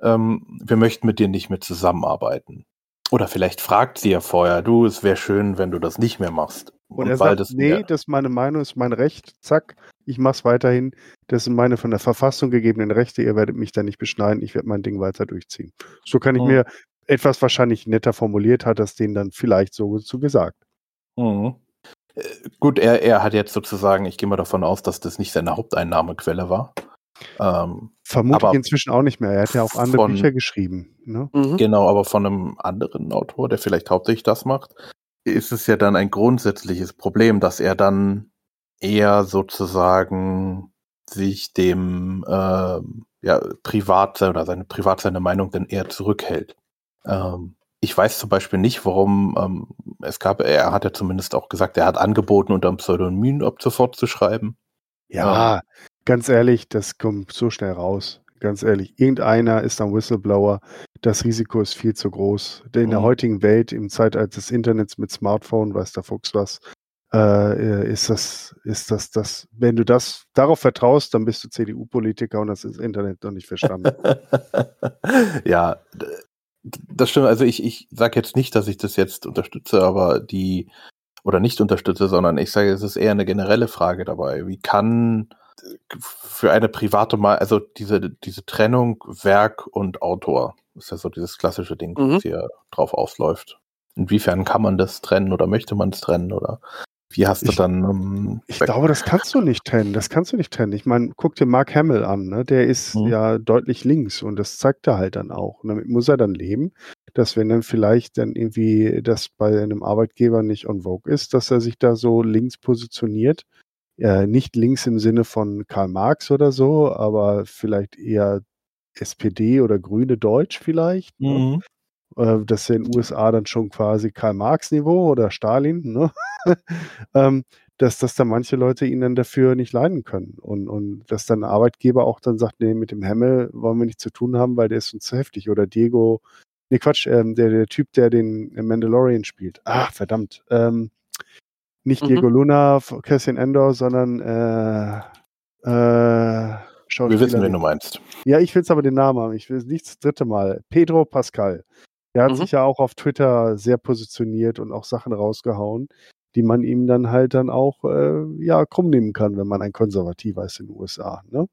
Ähm, wir möchten mit dir nicht mehr zusammenarbeiten. Oder vielleicht fragt sie ja vorher, du, es wäre schön, wenn du das nicht mehr machst. Und, er sagt, das nee, das ist meine Meinung, ist mein Recht, zack, ich mach's weiterhin. Das sind meine von der Verfassung gegebenen Rechte, ihr werdet mich da nicht beschneiden, ich werde mein Ding weiter durchziehen. So kann ich mhm. mir etwas wahrscheinlich netter formuliert, hat das denen dann vielleicht so zu gesagt. Mhm. Äh, gut, er, er hat jetzt sozusagen, ich gehe mal davon aus, dass das nicht seine Haupteinnahmequelle war. Ähm, Vermutlich inzwischen auch nicht mehr. Er hat ja auch andere von, Bücher geschrieben. Ne? Mhm. Genau, aber von einem anderen Autor, der vielleicht hauptsächlich das macht, ist es ja dann ein grundsätzliches Problem, dass er dann eher sozusagen sich dem äh, ja, privat oder seine privat seine Meinung dann eher zurückhält. Ähm, ich weiß zum Beispiel nicht, warum ähm, es gab, er hat ja zumindest auch gesagt, er hat angeboten, unter einem Pseudonym ab sofort zu schreiben. Ja, ähm, ganz ehrlich, das kommt so schnell raus. Ganz ehrlich, irgendeiner ist ein Whistleblower. Das Risiko ist viel zu groß. Denn in der mhm. heutigen Welt, im Zeitalter des Internets mit Smartphone, weiß der Fuchs was, äh, ist das, ist das, das, wenn du das darauf vertraust, dann bist du CDU-Politiker und das ist Internet noch nicht verstanden. ja, das stimmt. Also ich, ich sage jetzt nicht, dass ich das jetzt unterstütze, aber die, oder nicht unterstütze, sondern ich sage, es ist eher eine generelle Frage dabei. Wie kann für eine private Mal, also diese, diese Trennung Werk und Autor, ist ja so dieses klassische Ding, mhm. was hier drauf ausläuft. Inwiefern kann man das trennen oder möchte man es trennen oder wie hast du ich, dann. Ähm, ich glaube, das kannst du nicht trennen. Das kannst du nicht trennen. Ich meine, guck dir Mark Hamill an. Ne? Der ist mhm. ja deutlich links und das zeigt er halt dann auch. Und damit muss er dann leben, dass wenn dann vielleicht dann irgendwie das bei einem Arbeitgeber nicht on vogue ist, dass er sich da so links positioniert. Äh, nicht links im Sinne von Karl Marx oder so, aber vielleicht eher SPD oder Grüne Deutsch vielleicht. Ne? Mhm. Ne? Äh, das ist ja in den USA dann schon quasi Karl-Marx-Niveau oder Stalin, ne? ähm, dass, dass da manche Leute ihn dann dafür nicht leiden können. Und, und dass dann ein Arbeitgeber auch dann sagt, nee, mit dem Hemmel wollen wir nichts zu tun haben, weil der ist uns zu heftig. Oder Diego, nee, Quatsch, ähm, der, der Typ, der den Mandalorian spielt. Ach, verdammt. Ähm, nicht mhm. Diego Luna, Cassian Endor, sondern äh, äh, Wir wissen, wen du meinst. Ja, ich will es aber den Namen haben. Ich will es nicht das dritte Mal. Pedro Pascal. Der hat mhm. sich ja auch auf Twitter sehr positioniert und auch Sachen rausgehauen, die man ihm dann halt dann auch äh, ja krumm nehmen kann, wenn man ein Konservativer ist in den USA. Ne?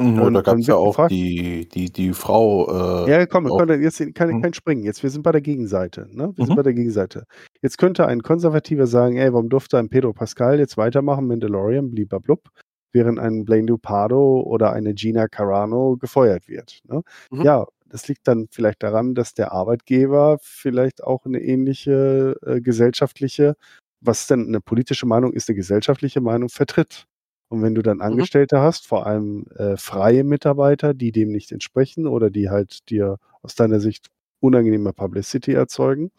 Mhm, und, da gab es ja auch gefragt, die, die, die Frau. Äh, ja, komm, auch, komm jetzt kann, mhm. kein Springen. Jetzt, wir sind bei der Gegenseite. Ne? Wir mhm. sind bei der Gegenseite. Jetzt könnte ein Konservativer sagen, ey, warum durfte ein Pedro Pascal jetzt weitermachen, Mandalorian, blub, während ein Blaine Dupardo oder eine Gina Carano gefeuert wird. Ne? Mhm. Ja, das liegt dann vielleicht daran, dass der Arbeitgeber vielleicht auch eine ähnliche äh, gesellschaftliche, was denn eine politische Meinung ist, eine gesellschaftliche Meinung vertritt. Und wenn du dann mhm. Angestellte mhm. hast, vor allem äh, freie Mitarbeiter, die dem nicht entsprechen oder die halt dir aus deiner Sicht unangenehme Publicity erzeugen,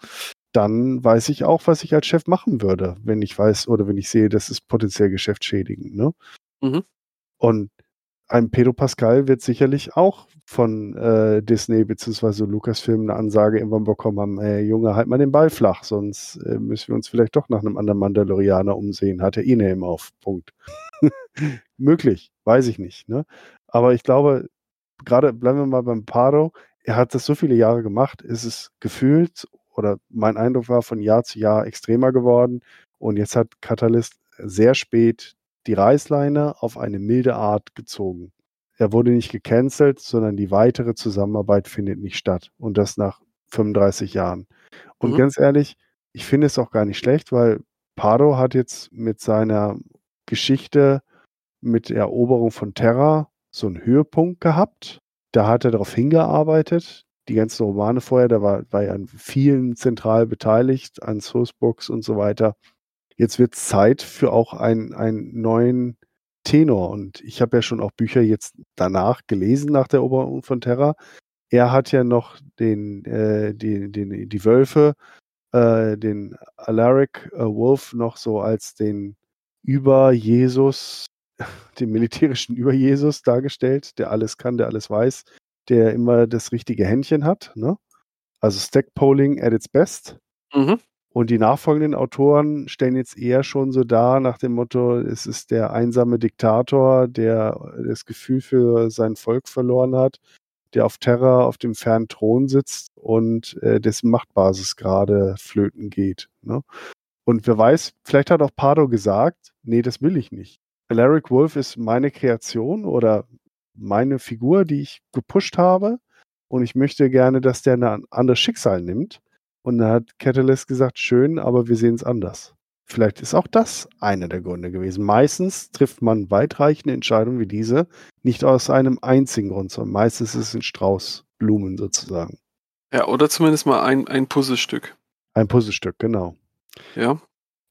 dann weiß ich auch, was ich als Chef machen würde, wenn ich weiß oder wenn ich sehe, das ist potenziell geschäftsschädigend. Ne? Mhm. Und ein Pedro Pascal wird sicherlich auch von äh, Disney bzw. Lucasfilm eine Ansage irgendwann bekommen haben, ey Junge, halt mal den Ball flach, sonst äh, müssen wir uns vielleicht doch nach einem anderen Mandalorianer umsehen. Hat er ihn eben auf. Punkt. Möglich, weiß ich nicht. Ne? Aber ich glaube, gerade bleiben wir mal beim Paro, er hat das so viele Jahre gemacht, ist es gefühlt, oder mein Eindruck war von Jahr zu Jahr extremer geworden. Und jetzt hat Catalyst sehr spät die Reißleine auf eine milde Art gezogen. Er wurde nicht gecancelt, sondern die weitere Zusammenarbeit findet nicht statt. Und das nach 35 Jahren. Und mhm. ganz ehrlich, ich finde es auch gar nicht schlecht, weil Pardo hat jetzt mit seiner Geschichte mit der Eroberung von Terra so einen Höhepunkt gehabt. Da hat er darauf hingearbeitet. Die ganzen Romane vorher, da war, war er an vielen zentral beteiligt, an Sourcebooks und so weiter jetzt wird Zeit für auch einen, einen neuen Tenor. Und ich habe ja schon auch Bücher jetzt danach gelesen, nach der Eroberung von Terra. Er hat ja noch den, äh, die, den, die Wölfe, äh, den Alaric äh, Wolf noch so als den Über-Jesus, den militärischen Über-Jesus dargestellt, der alles kann, der alles weiß, der immer das richtige Händchen hat. Ne? Also Stack Polling at its best. Mhm. Und die nachfolgenden Autoren stellen jetzt eher schon so dar nach dem Motto, es ist der einsame Diktator, der das Gefühl für sein Volk verloren hat, der auf Terra auf dem fernen Thron sitzt und äh, dessen Machtbasis gerade flöten geht. Ne? Und wer weiß, vielleicht hat auch Pardo gesagt, nee, das will ich nicht. Alaric Wolf ist meine Kreation oder meine Figur, die ich gepusht habe. Und ich möchte gerne, dass der ein anderes Schicksal nimmt. Und da hat Catalyst gesagt, schön, aber wir sehen es anders. Vielleicht ist auch das einer der Gründe gewesen. Meistens trifft man weitreichende Entscheidungen wie diese nicht aus einem einzigen Grund, sondern meistens ist es ein Strauß Blumen sozusagen. Ja, oder zumindest mal ein, ein Puzzlestück. Ein Puzzlestück, genau. Ja.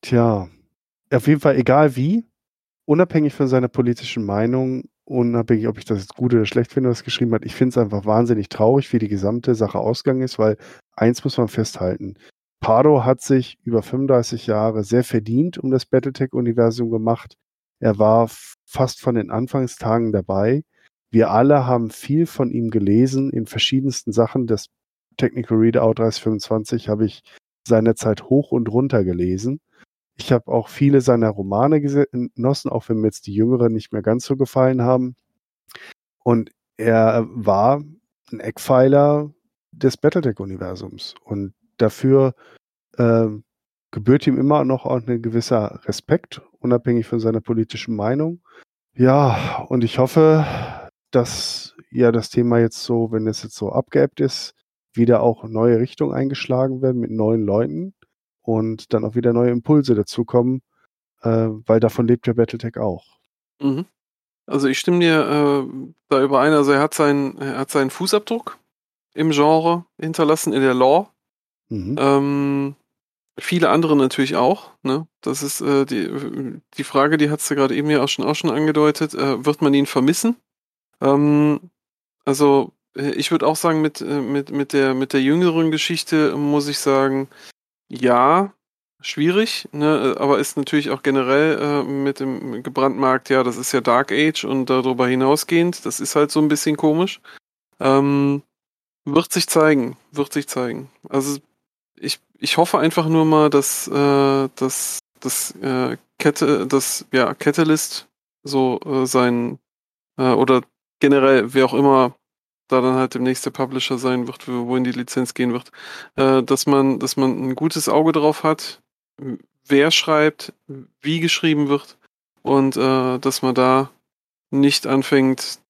Tja, auf jeden Fall, egal wie, unabhängig von seiner politischen Meinung, unabhängig, ob ich das jetzt gut oder schlecht finde, was geschrieben hat, ich finde es einfach wahnsinnig traurig, wie die gesamte Sache ausgegangen ist, weil eins muss man festhalten. Pardo hat sich über 35 Jahre sehr verdient um das Battletech-Universum gemacht. Er war fast von den Anfangstagen dabei. Wir alle haben viel von ihm gelesen in verschiedensten Sachen. Das Technical Readout 3025 habe ich seinerzeit hoch und runter gelesen. Ich habe auch viele seiner Romane genossen, auch wenn mir jetzt die jüngeren nicht mehr ganz so gefallen haben. Und er war ein Eckpfeiler des Battletech-Universums. Und dafür äh, gebührt ihm immer noch auch ein gewisser Respekt, unabhängig von seiner politischen Meinung. Ja, und ich hoffe, dass ja das Thema jetzt so, wenn es jetzt so abgeebbt ist, wieder auch neue Richtungen eingeschlagen werden mit neuen Leuten und dann auch wieder neue Impulse dazukommen, äh, weil davon lebt ja Battletech auch. Mhm. Also ich stimme dir äh, da überein, also er hat seinen, er hat seinen Fußabdruck im Genre hinterlassen, in der Law. Mhm. Ähm, viele andere natürlich auch. Ne? Das ist äh, die, die Frage, die hat du gerade eben ja auch schon, auch schon angedeutet. Äh, wird man ihn vermissen? Ähm, also äh, ich würde auch sagen, mit, äh, mit, mit, der, mit der jüngeren Geschichte muss ich sagen, ja, schwierig, ne? aber ist natürlich auch generell äh, mit dem gebrandmarkt, ja, das ist ja Dark Age und darüber hinausgehend, das ist halt so ein bisschen komisch. Ähm, wird sich zeigen, wird sich zeigen. Also ich, ich hoffe einfach nur mal, dass äh, dass das äh, Kette, das ja Catalyst so äh, sein äh, oder generell wer auch immer da dann halt demnächst der Publisher sein wird, wohin die Lizenz gehen wird, äh, dass man, dass man ein gutes Auge drauf hat, wer schreibt, wie geschrieben wird und äh, dass man da nicht anfängt,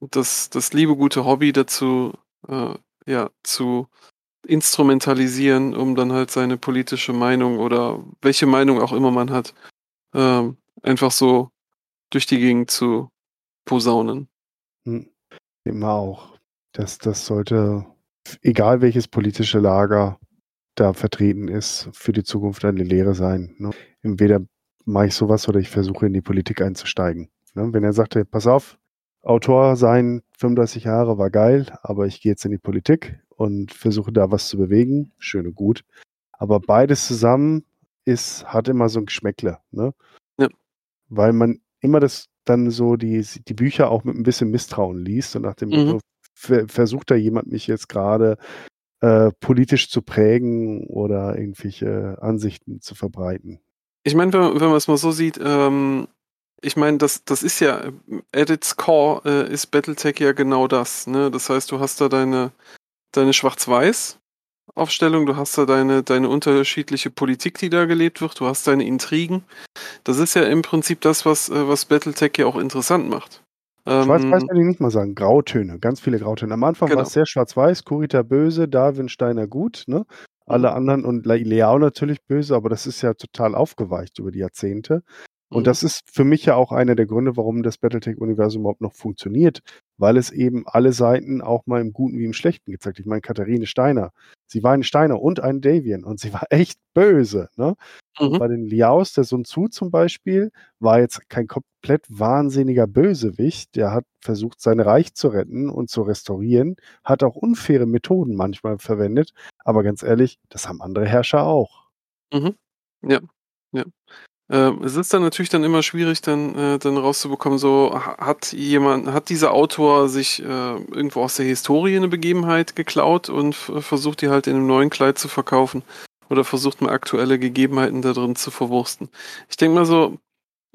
das, das liebe gute Hobby dazu äh, ja, zu instrumentalisieren, um dann halt seine politische Meinung oder welche Meinung auch immer man hat, äh, einfach so durch die Gegend zu posaunen. Hm. Immer auch. Das, das sollte, egal welches politische Lager da vertreten ist, für die Zukunft eine Lehre sein. Ne? Entweder mache ich sowas oder ich versuche in die Politik einzusteigen. Ne? Wenn er sagte, pass auf, Autor sein, 35 Jahre war geil, aber ich gehe jetzt in die Politik und versuche da was zu bewegen, schön und gut. Aber beides zusammen ist, hat immer so ein Geschmäckle, ne? Ja. Weil man immer das dann so die, die Bücher auch mit ein bisschen Misstrauen liest und nach dem mhm. Motto, versucht da jemand mich jetzt gerade äh, politisch zu prägen oder irgendwelche Ansichten zu verbreiten. Ich meine, wenn, wenn man es mal so sieht, ähm, ich meine, das, das ist ja, at its core äh, ist Battletech ja genau das. Ne? Das heißt, du hast da deine, deine Schwarz-Weiß Aufstellung, du hast da deine, deine unterschiedliche Politik, die da gelebt wird, du hast deine Intrigen. Das ist ja im Prinzip das, was, äh, was Battletech ja auch interessant macht. Schwarz-Weiß ähm, würde ich nicht mal sagen. Grautöne, ganz viele Grautöne. Am Anfang genau. war es sehr schwarz-weiß, Kurita böse, Darwin Steiner gut, ne? Alle mhm. anderen und Leao natürlich böse, aber das ist ja total aufgeweicht über die Jahrzehnte. Und mhm. das ist für mich ja auch einer der Gründe, warum das Battletech-Universum überhaupt noch funktioniert, weil es eben alle Seiten auch mal im Guten wie im Schlechten gezeigt hat. Ich meine, Katharine Steiner, sie war ein Steiner und ein Davian und sie war echt böse. Ne? Mhm. Bei den Liaos, der Sun Tzu zum Beispiel, war jetzt kein komplett wahnsinniger Bösewicht. Der hat versucht, sein Reich zu retten und zu restaurieren, hat auch unfaire Methoden manchmal verwendet. Aber ganz ehrlich, das haben andere Herrscher auch. Mhm. Ja, ja. Äh, es ist dann natürlich dann immer schwierig, dann, äh, dann rauszubekommen, so hat jemand, hat dieser Autor sich äh, irgendwo aus der Historie eine Begebenheit geklaut und versucht die halt in einem neuen Kleid zu verkaufen. Oder versucht mal aktuelle Gegebenheiten da drin zu verwursten. Ich denke mal so,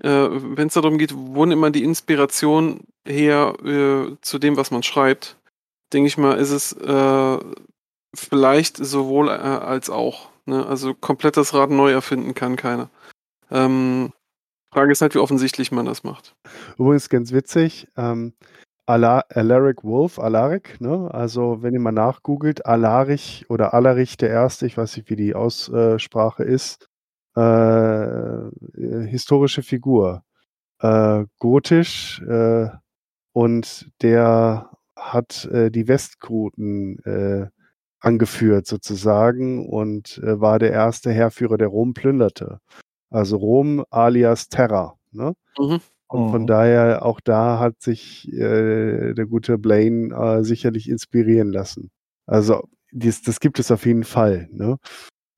äh, wenn es darum geht, wo nimmt man die Inspiration her äh, zu dem, was man schreibt, denke ich mal, ist es äh, vielleicht sowohl äh, als auch. Ne? Also komplett das Rad neu erfinden kann keiner. Ähm, Frage ist halt, wie offensichtlich man das macht. Übrigens ganz witzig, ähm, Ala Alaric Wolf, Alaric, ne? Also wenn ihr mal nachgoogelt, Alarich oder Alarich der Erste, ich weiß nicht, wie die Aussprache ist, äh, äh, historische Figur, äh, gotisch äh, und der hat äh, die Westgoten äh, angeführt sozusagen und äh, war der erste Heerführer, der Rom plünderte. Also Rom alias Terra. Ne? Mhm. Und von Mhm. daher auch da hat sich äh, der gute Blaine äh, sicherlich inspirieren lassen. Also dies, das gibt es auf jeden Fall, ne?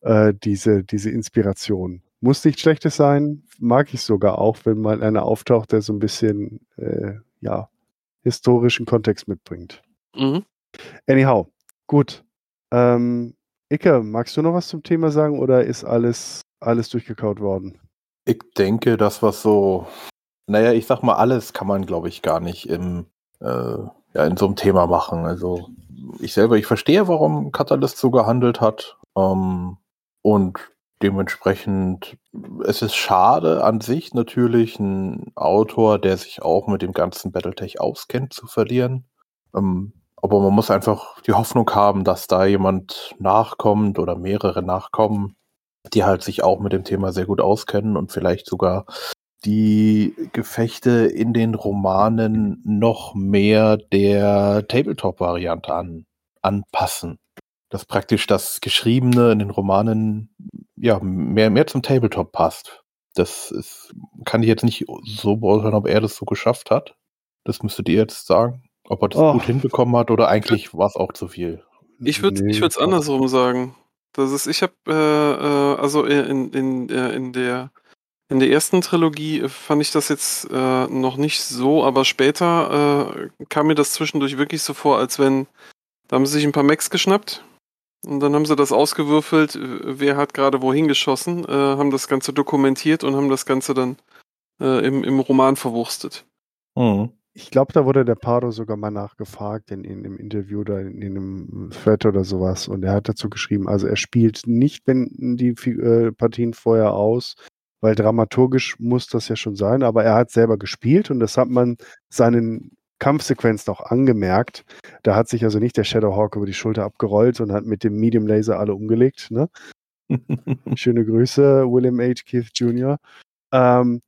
Äh, diese, diese Inspiration. Muss nicht schlechtes sein, mag ich sogar auch, wenn mal einer auftaucht, der so ein bisschen äh, ja, historischen Kontext mitbringt. Mhm. Anyhow, gut. Ähm, Icke, magst du noch was zum Thema sagen oder ist alles, alles durchgekaut worden? Ich denke, das was so, naja, ich sag mal, alles kann man, glaube ich, gar nicht im, äh, ja, in so einem Thema machen. Also ich selber, ich verstehe, warum Catalyst so gehandelt hat. Ähm, und dementsprechend, es ist schade an sich natürlich, einen Autor, der sich auch mit dem ganzen Battletech auskennt, zu verlieren. Ähm, aber man muss einfach die Hoffnung haben, dass da jemand nachkommt oder mehrere nachkommen, die halt sich auch mit dem Thema sehr gut auskennen und vielleicht sogar die Gefechte in den Romanen noch mehr der Tabletop-Variante an, anpassen. Dass praktisch das Geschriebene in den Romanen ja mehr, mehr zum Tabletop passt. Das ist, kann ich jetzt nicht so beurteilen, ob er das so geschafft hat. Das müsstet ihr jetzt sagen. Ob er das Och. gut hinbekommen hat oder eigentlich war es auch zu viel. Ich würde Nee, ich würde es andersrum sagen. Das ist, ich habe äh, äh, also in, in, äh, in der in der ersten Trilogie äh, fand ich das jetzt äh, noch nicht so, aber später äh, kam mir das zwischendurch wirklich so vor, als wenn da haben sie sich ein paar Max geschnappt und dann haben sie das ausgewürfelt, wer hat gerade wohin geschossen, äh, haben das Ganze dokumentiert und haben das Ganze dann äh, im, im Roman verwurstet. Mhm. Ich glaube, da wurde der Pardo sogar mal nachgefragt in, in einem Interview oder in, in einem Thread oder sowas. Und er hat dazu geschrieben, also er spielt nicht, wenn die äh, Partien vorher aus, weil dramaturgisch muss das ja schon sein, aber er hat selber gespielt und das hat man seinen Kampfsequenzen auch angemerkt. Da hat sich also nicht der Shadowhawk über die Schulter abgerollt und hat mit dem Medium Laser alle umgelegt. Ne? Schöne Grüße, William H. Keith Jr. Ähm,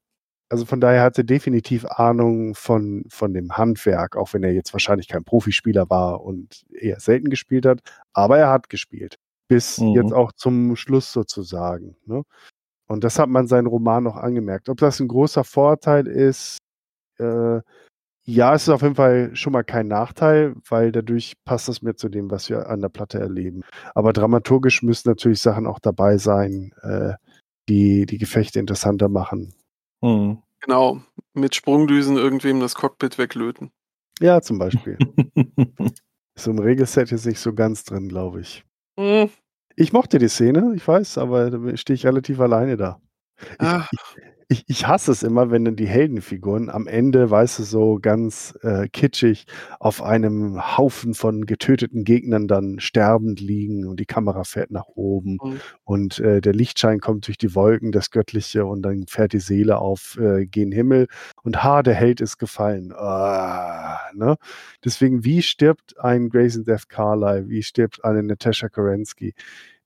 also von daher hat er definitiv Ahnung von, von dem Handwerk, auch wenn er jetzt wahrscheinlich kein Profispieler war und eher selten gespielt hat. Aber er hat gespielt. Bis Mhm. jetzt auch zum Schluss sozusagen. Ne? Und das hat man seinen Roman noch angemerkt. Ob das ein großer Vorteil ist, äh, ja, es ist auf jeden Fall schon mal kein Nachteil, weil dadurch passt es mehr zu dem, was wir an der Platte erleben. Aber dramaturgisch müssen natürlich Sachen auch dabei sein, äh, die die Gefechte interessanter machen. Mhm. Genau, mit Sprungdüsen irgendwem das Cockpit weglöten. Ja, zum Beispiel. Ist im Regelset jetzt nicht so ganz drin, glaube ich. Hm, Ich mochte die Szene, ich weiß, aber da stehe ich relativ alleine da. Ich, ah, ich, ich hasse es immer, wenn dann die Heldenfiguren am Ende, weißt du, so ganz äh, kitschig auf einem Haufen von getöteten Gegnern dann sterbend liegen und die Kamera fährt nach oben Mhm. und äh, der Lichtschein kommt durch die Wolken, das Göttliche und dann fährt die Seele auf äh, gen Himmel und ha, der Held ist gefallen. Ah, ne? Deswegen, wie stirbt ein Grayson Death Carlyle? Wie stirbt eine Natasha Kerensky?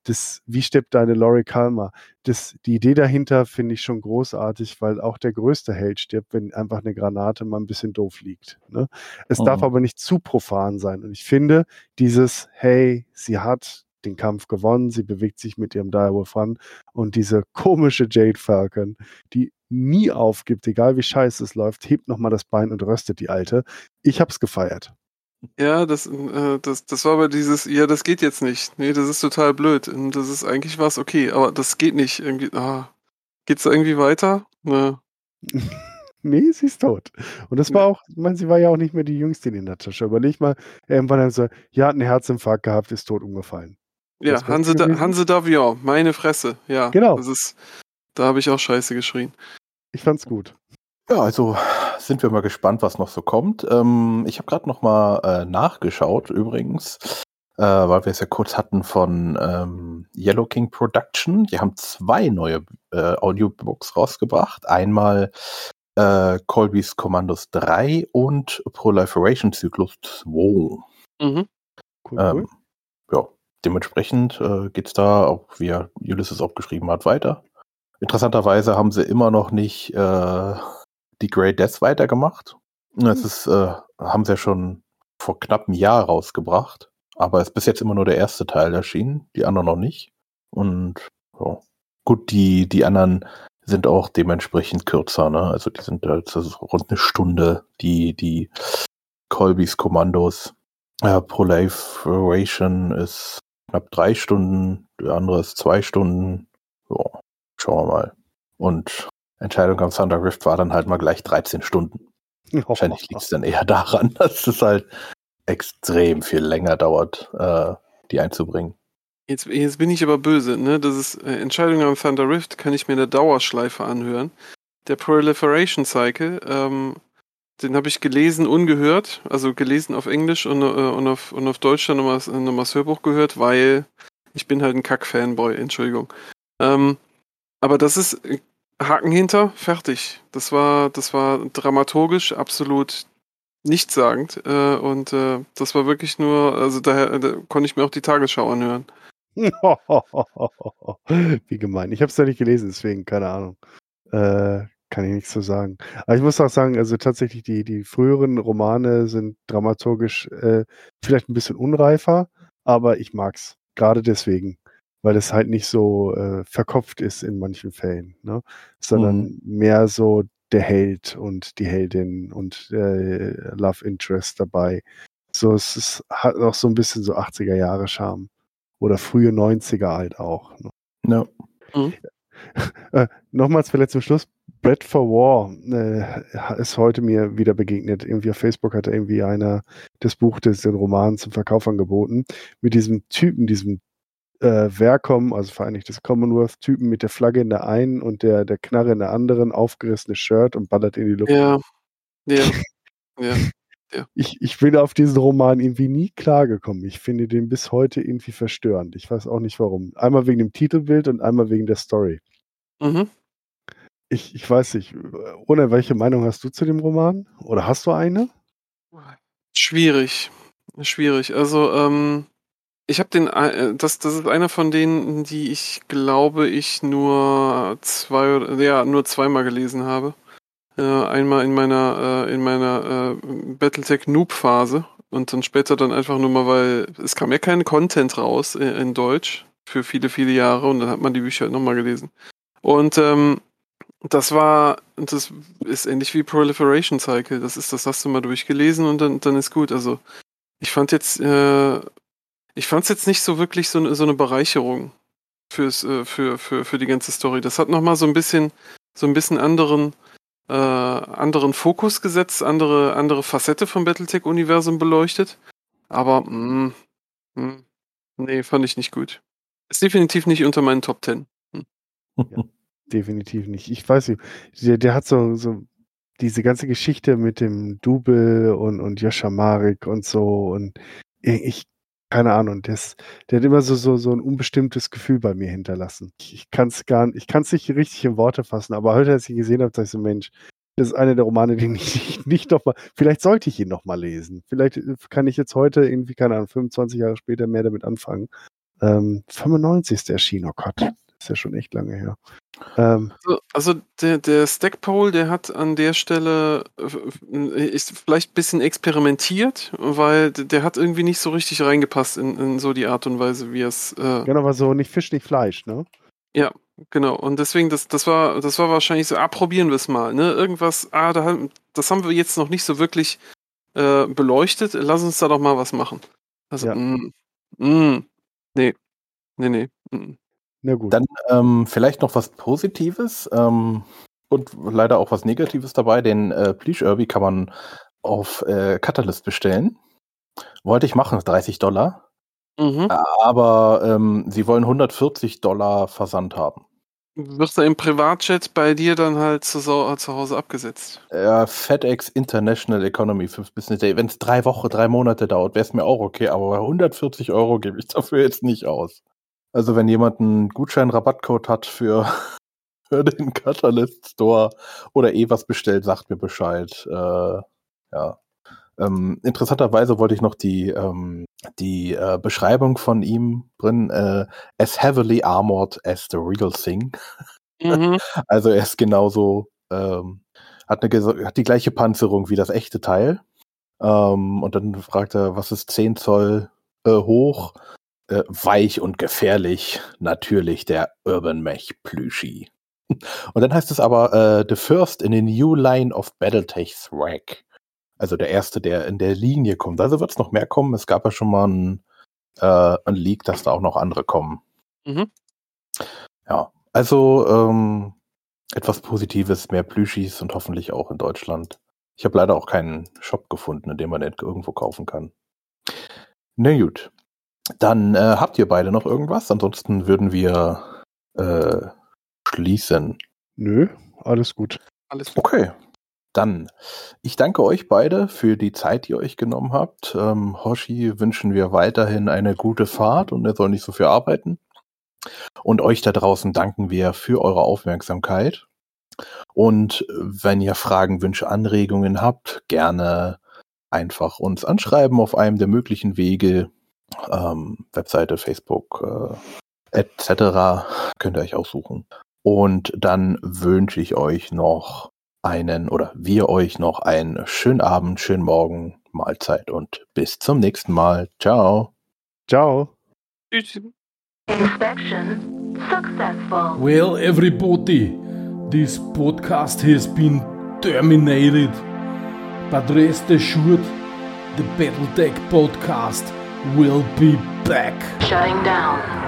Das, wie stirbt eine Laurie Kalmer? Das, die Idee dahinter finde ich schon großartig, weil auch der größte Held stirbt, wenn einfach eine Granate mal ein bisschen doof liegt. Ne? Es darf Mhm. aber nicht zu profan sein. Und ich finde, dieses, hey, sie hat den Kampf gewonnen, sie bewegt sich mit ihrem Direwolf ran und diese komische Jade Falcon, die nie aufgibt, egal wie scheiße es läuft, hebt nochmal das Bein und röstet die Alte. Ich hab's gefeiert. Ja, das, äh, das, das war aber dieses, ja, das geht jetzt nicht. Nee, das ist total blöd. Und das ist eigentlich was okay, aber das geht nicht. Irgendwie, ah, geht's da irgendwie weiter? Ne. Nee, sie ist tot. Und das war auch, ich meine, sie war ja auch nicht mehr die Jüngste in der Tasche. Überleg mal, irgendwann hat sie, ja, hat einen Herzinfarkt gehabt, ist tot umgefallen. Ja, Hanse, da? Hanse Davion, meine Fresse. Ja, Genau. Das ist, da habe ich auch Scheiße geschrien. Ich fand's gut. Ja, also sind wir mal gespannt, was noch so kommt. Ähm, ich habe gerade noch mal äh, nachgeschaut übrigens, äh, weil wir es ja kurz hatten von ähm, Yellow King Production. Die haben zwei neue äh, Audiobooks rausgebracht. Einmal äh, Colby's Commandos 3 und Proliferation Zyklus 2. Cool, Mhm. cool. Ähm, ja, dementsprechend äh, geht's da, auch wie Ulysses auch geschrieben hat, weiter. Interessanterweise haben sie immer noch nicht äh, die Grey Death weitergemacht. Das ist, äh, haben sie ja schon vor knapp einem Jahr rausgebracht. Aber es ist bis jetzt immer nur der erste Teil erschienen, die anderen noch nicht. Und ja. gut, die, die anderen sind auch dementsprechend kürzer, ne? Also die sind das ist rund eine Stunde, die, die Colbys Kommandos. Äh, Proliferation ist knapp drei Stunden, der andere ist zwei Stunden. Ja, schauen wir mal. Und Entscheidung am Thunder Rift war dann halt mal gleich 13 Stunden. Wahrscheinlich liegt es dann eher daran, dass es halt extrem viel länger dauert, äh, die einzubringen. Jetzt, jetzt bin ich aber böse, ne? Das ist äh, Entscheidung am Thunder Rift, kann ich mir eine Dauerschleife anhören. Der Proliferation Cycle, ähm, den habe ich gelesen, ungehört, also gelesen auf Englisch und, äh, und, auf, und auf Deutsch dann nochmal, nochmal das Hörbuch gehört, weil ich bin halt ein Kack-Fanboy, Entschuldigung. Ähm, aber das ist äh, Haken hinter, fertig. Das war, das war dramaturgisch absolut nichtssagend äh, und äh, das war wirklich nur, also daher da konnte ich mir auch die Tagesschau anhören. Wie gemein. Ich habe es ja nicht gelesen, deswegen keine Ahnung. Äh, kann ich nichts zu sagen. Aber ich muss auch sagen, also tatsächlich die, die früheren Romane sind dramaturgisch äh, vielleicht ein bisschen unreifer, aber ich mag's. Gerade deswegen, weil es halt nicht so äh, verkopft ist in manchen Fällen, ne? sondern mehr so der Held und die Heldin und äh, Love Interest dabei. So, es ist, hat auch so ein bisschen so 80er Jahre Charme. Oder frühe 90er halt auch. Ne? Ja. Äh, nochmals vielleicht zum Schluss. Bread for War äh, ist heute mir wieder begegnet. Irgendwie auf Facebook hatte irgendwie einer das Buch, des, den Roman zum Verkauf angeboten, mit diesem Typen, diesem äh, Vercom, also Vereinigtes Commonwealth-Typen mit der Flagge in der einen und der, der Knarre in der anderen, aufgerissenes Shirt und ballert in die Luft. Ja, ja, ja. Ich, ich bin auf diesen Roman irgendwie nie klargekommen. Ich finde den bis heute irgendwie verstörend. Ich weiß auch nicht warum. Einmal wegen dem Titelbild und einmal wegen der Story. Mhm. Ich, ich weiß nicht, ohne welche Meinung hast du zu dem Roman? Oder hast du eine? Schwierig. Schwierig. Also, ähm, ich habe den, äh, das, das ist einer von denen, die ich glaube, ich nur zwei oder ja, nur zweimal gelesen habe. Äh, einmal in meiner, äh, in meiner äh, Battletech Noob-Phase und dann später dann einfach nur mal, weil es kam ja kein Content raus in, in Deutsch für viele, viele Jahre und dann hat man die Bücher halt nochmal gelesen. Und ähm, das war, das ist ähnlich wie Proliferation Cycle. Das ist, das hast du mal durchgelesen und dann, dann ist gut. Also ich fand jetzt, äh, ich fand es jetzt nicht so wirklich so, eine- so eine Bereicherung fürs, äh, für, für, für die ganze Story. Das hat nochmal so ein bisschen, so ein bisschen anderen, äh, anderen Fokus gesetzt, andere, andere Facette vom Battletech-Universum beleuchtet. Aber, mh, mh, nee, fand ich nicht gut. Ist definitiv nicht unter meinen Top Ten. Definitiv nicht. Ich weiß nicht. Der, der hat so, so diese ganze Geschichte mit dem Double und, und Joscha Marek und so und ich, keine Ahnung, das, der hat immer so, so, so ein unbestimmtes Gefühl bei mir hinterlassen. Ich, ich kann es gar nicht, ich kann es nicht richtig in Worte fassen, aber heute, als ich ihn gesehen habe, dachte ich so, Mensch, das ist einer der Romane, den ich nicht, nicht nochmal, vielleicht sollte ich ihn nochmal lesen. Vielleicht äh, kann ich jetzt heute irgendwie, keine Ahnung, 25 Jahre später mehr damit anfangen. Ähm, 95 ist der erschienen, oh Gott, ist ja schon echt lange her. Ähm, Also, also der, der Stackpole, der hat an der Stelle ist vielleicht ein bisschen experimentiert, weil der hat irgendwie nicht so richtig reingepasst in, in so die Art und Weise, wie es. Äh, genau, aber so nicht Fisch, nicht Fleisch, ne? genau. Und deswegen, das, das war, das war wahrscheinlich so, ah, probieren wir es mal, ne? Irgendwas, ah, da, das haben wir jetzt noch nicht so wirklich äh, beleuchtet. Lass uns da doch mal was machen. Also, Ja. mm, mm, nee. Nee, nee. Mm. Na gut. Dann ähm, vielleicht noch was Positives ähm, und leider auch was Negatives dabei. Den äh, Please Irby kann man auf äh, Catalyst bestellen. Wollte ich machen, 30 Dollar. Mhm. Aber ähm, sie wollen 140 Dollar Versand haben. Wird er im Privatjet bei dir dann halt zu, zu Hause abgesetzt? Äh, FedEx International Economy 5 Business Day. Wenn es drei Wochen, drei Monate dauert, wäre es mir auch okay, aber 140 Euro gebe ich dafür jetzt nicht aus. Also wenn jemand einen Gutschein-Rabattcode hat für, für den Catalyst Store oder eh was bestellt, sagt mir Bescheid. Äh, ja. Ähm, interessanterweise wollte ich noch die, ähm, die äh, Beschreibung von ihm bringen. Äh, as heavily armored as the real thing. Mhm. Also er ist genauso, ähm, hat, eine, hat die gleiche Panzerung wie das echte Teil. Ähm, und dann fragt er, was ist 10 Zoll äh, hoch? Äh, weich und gefährlich, natürlich der Urban Mech Plüschi. Und dann heißt es aber, äh, the first in a new line of Battletech Rack. Also der erste, der in der Linie kommt. Also wird es noch mehr kommen. Es gab ja schon mal ein, äh, ein Leak, dass da auch noch andere kommen. Mhm. Ja, also ähm, etwas Positives, mehr Plüschis und hoffentlich auch in Deutschland. Ich habe leider auch keinen Shop gefunden, in dem man den irgendwo kaufen kann. Na gut. Dann äh, habt ihr beide noch irgendwas? Ansonsten würden wir äh, schließen. Nö, alles gut. Alles gut. Okay. Dann, ich danke euch beide für die Zeit, die ihr euch genommen habt. Ähm, Hoshi wünschen wir weiterhin eine gute Fahrt und er soll nicht so viel arbeiten. Und euch da draußen danken wir für eure Aufmerksamkeit. Und wenn ihr Fragen, Wünsche, Anregungen habt, gerne einfach uns anschreiben auf einem der möglichen Wege. Ähm, Webseite, Facebook, äh, etc. könnt ihr euch aussuchen. Und dann wünsche ich euch noch einen oder wir euch noch einen schönen Abend, schönen Morgen, Mahlzeit und bis zum nächsten Mal. Ciao. Ciao. Tschüss. Inspection successful. Well, everybody, this podcast has been terminated. But rest assured, the Battletech podcast will be back. Shutting down.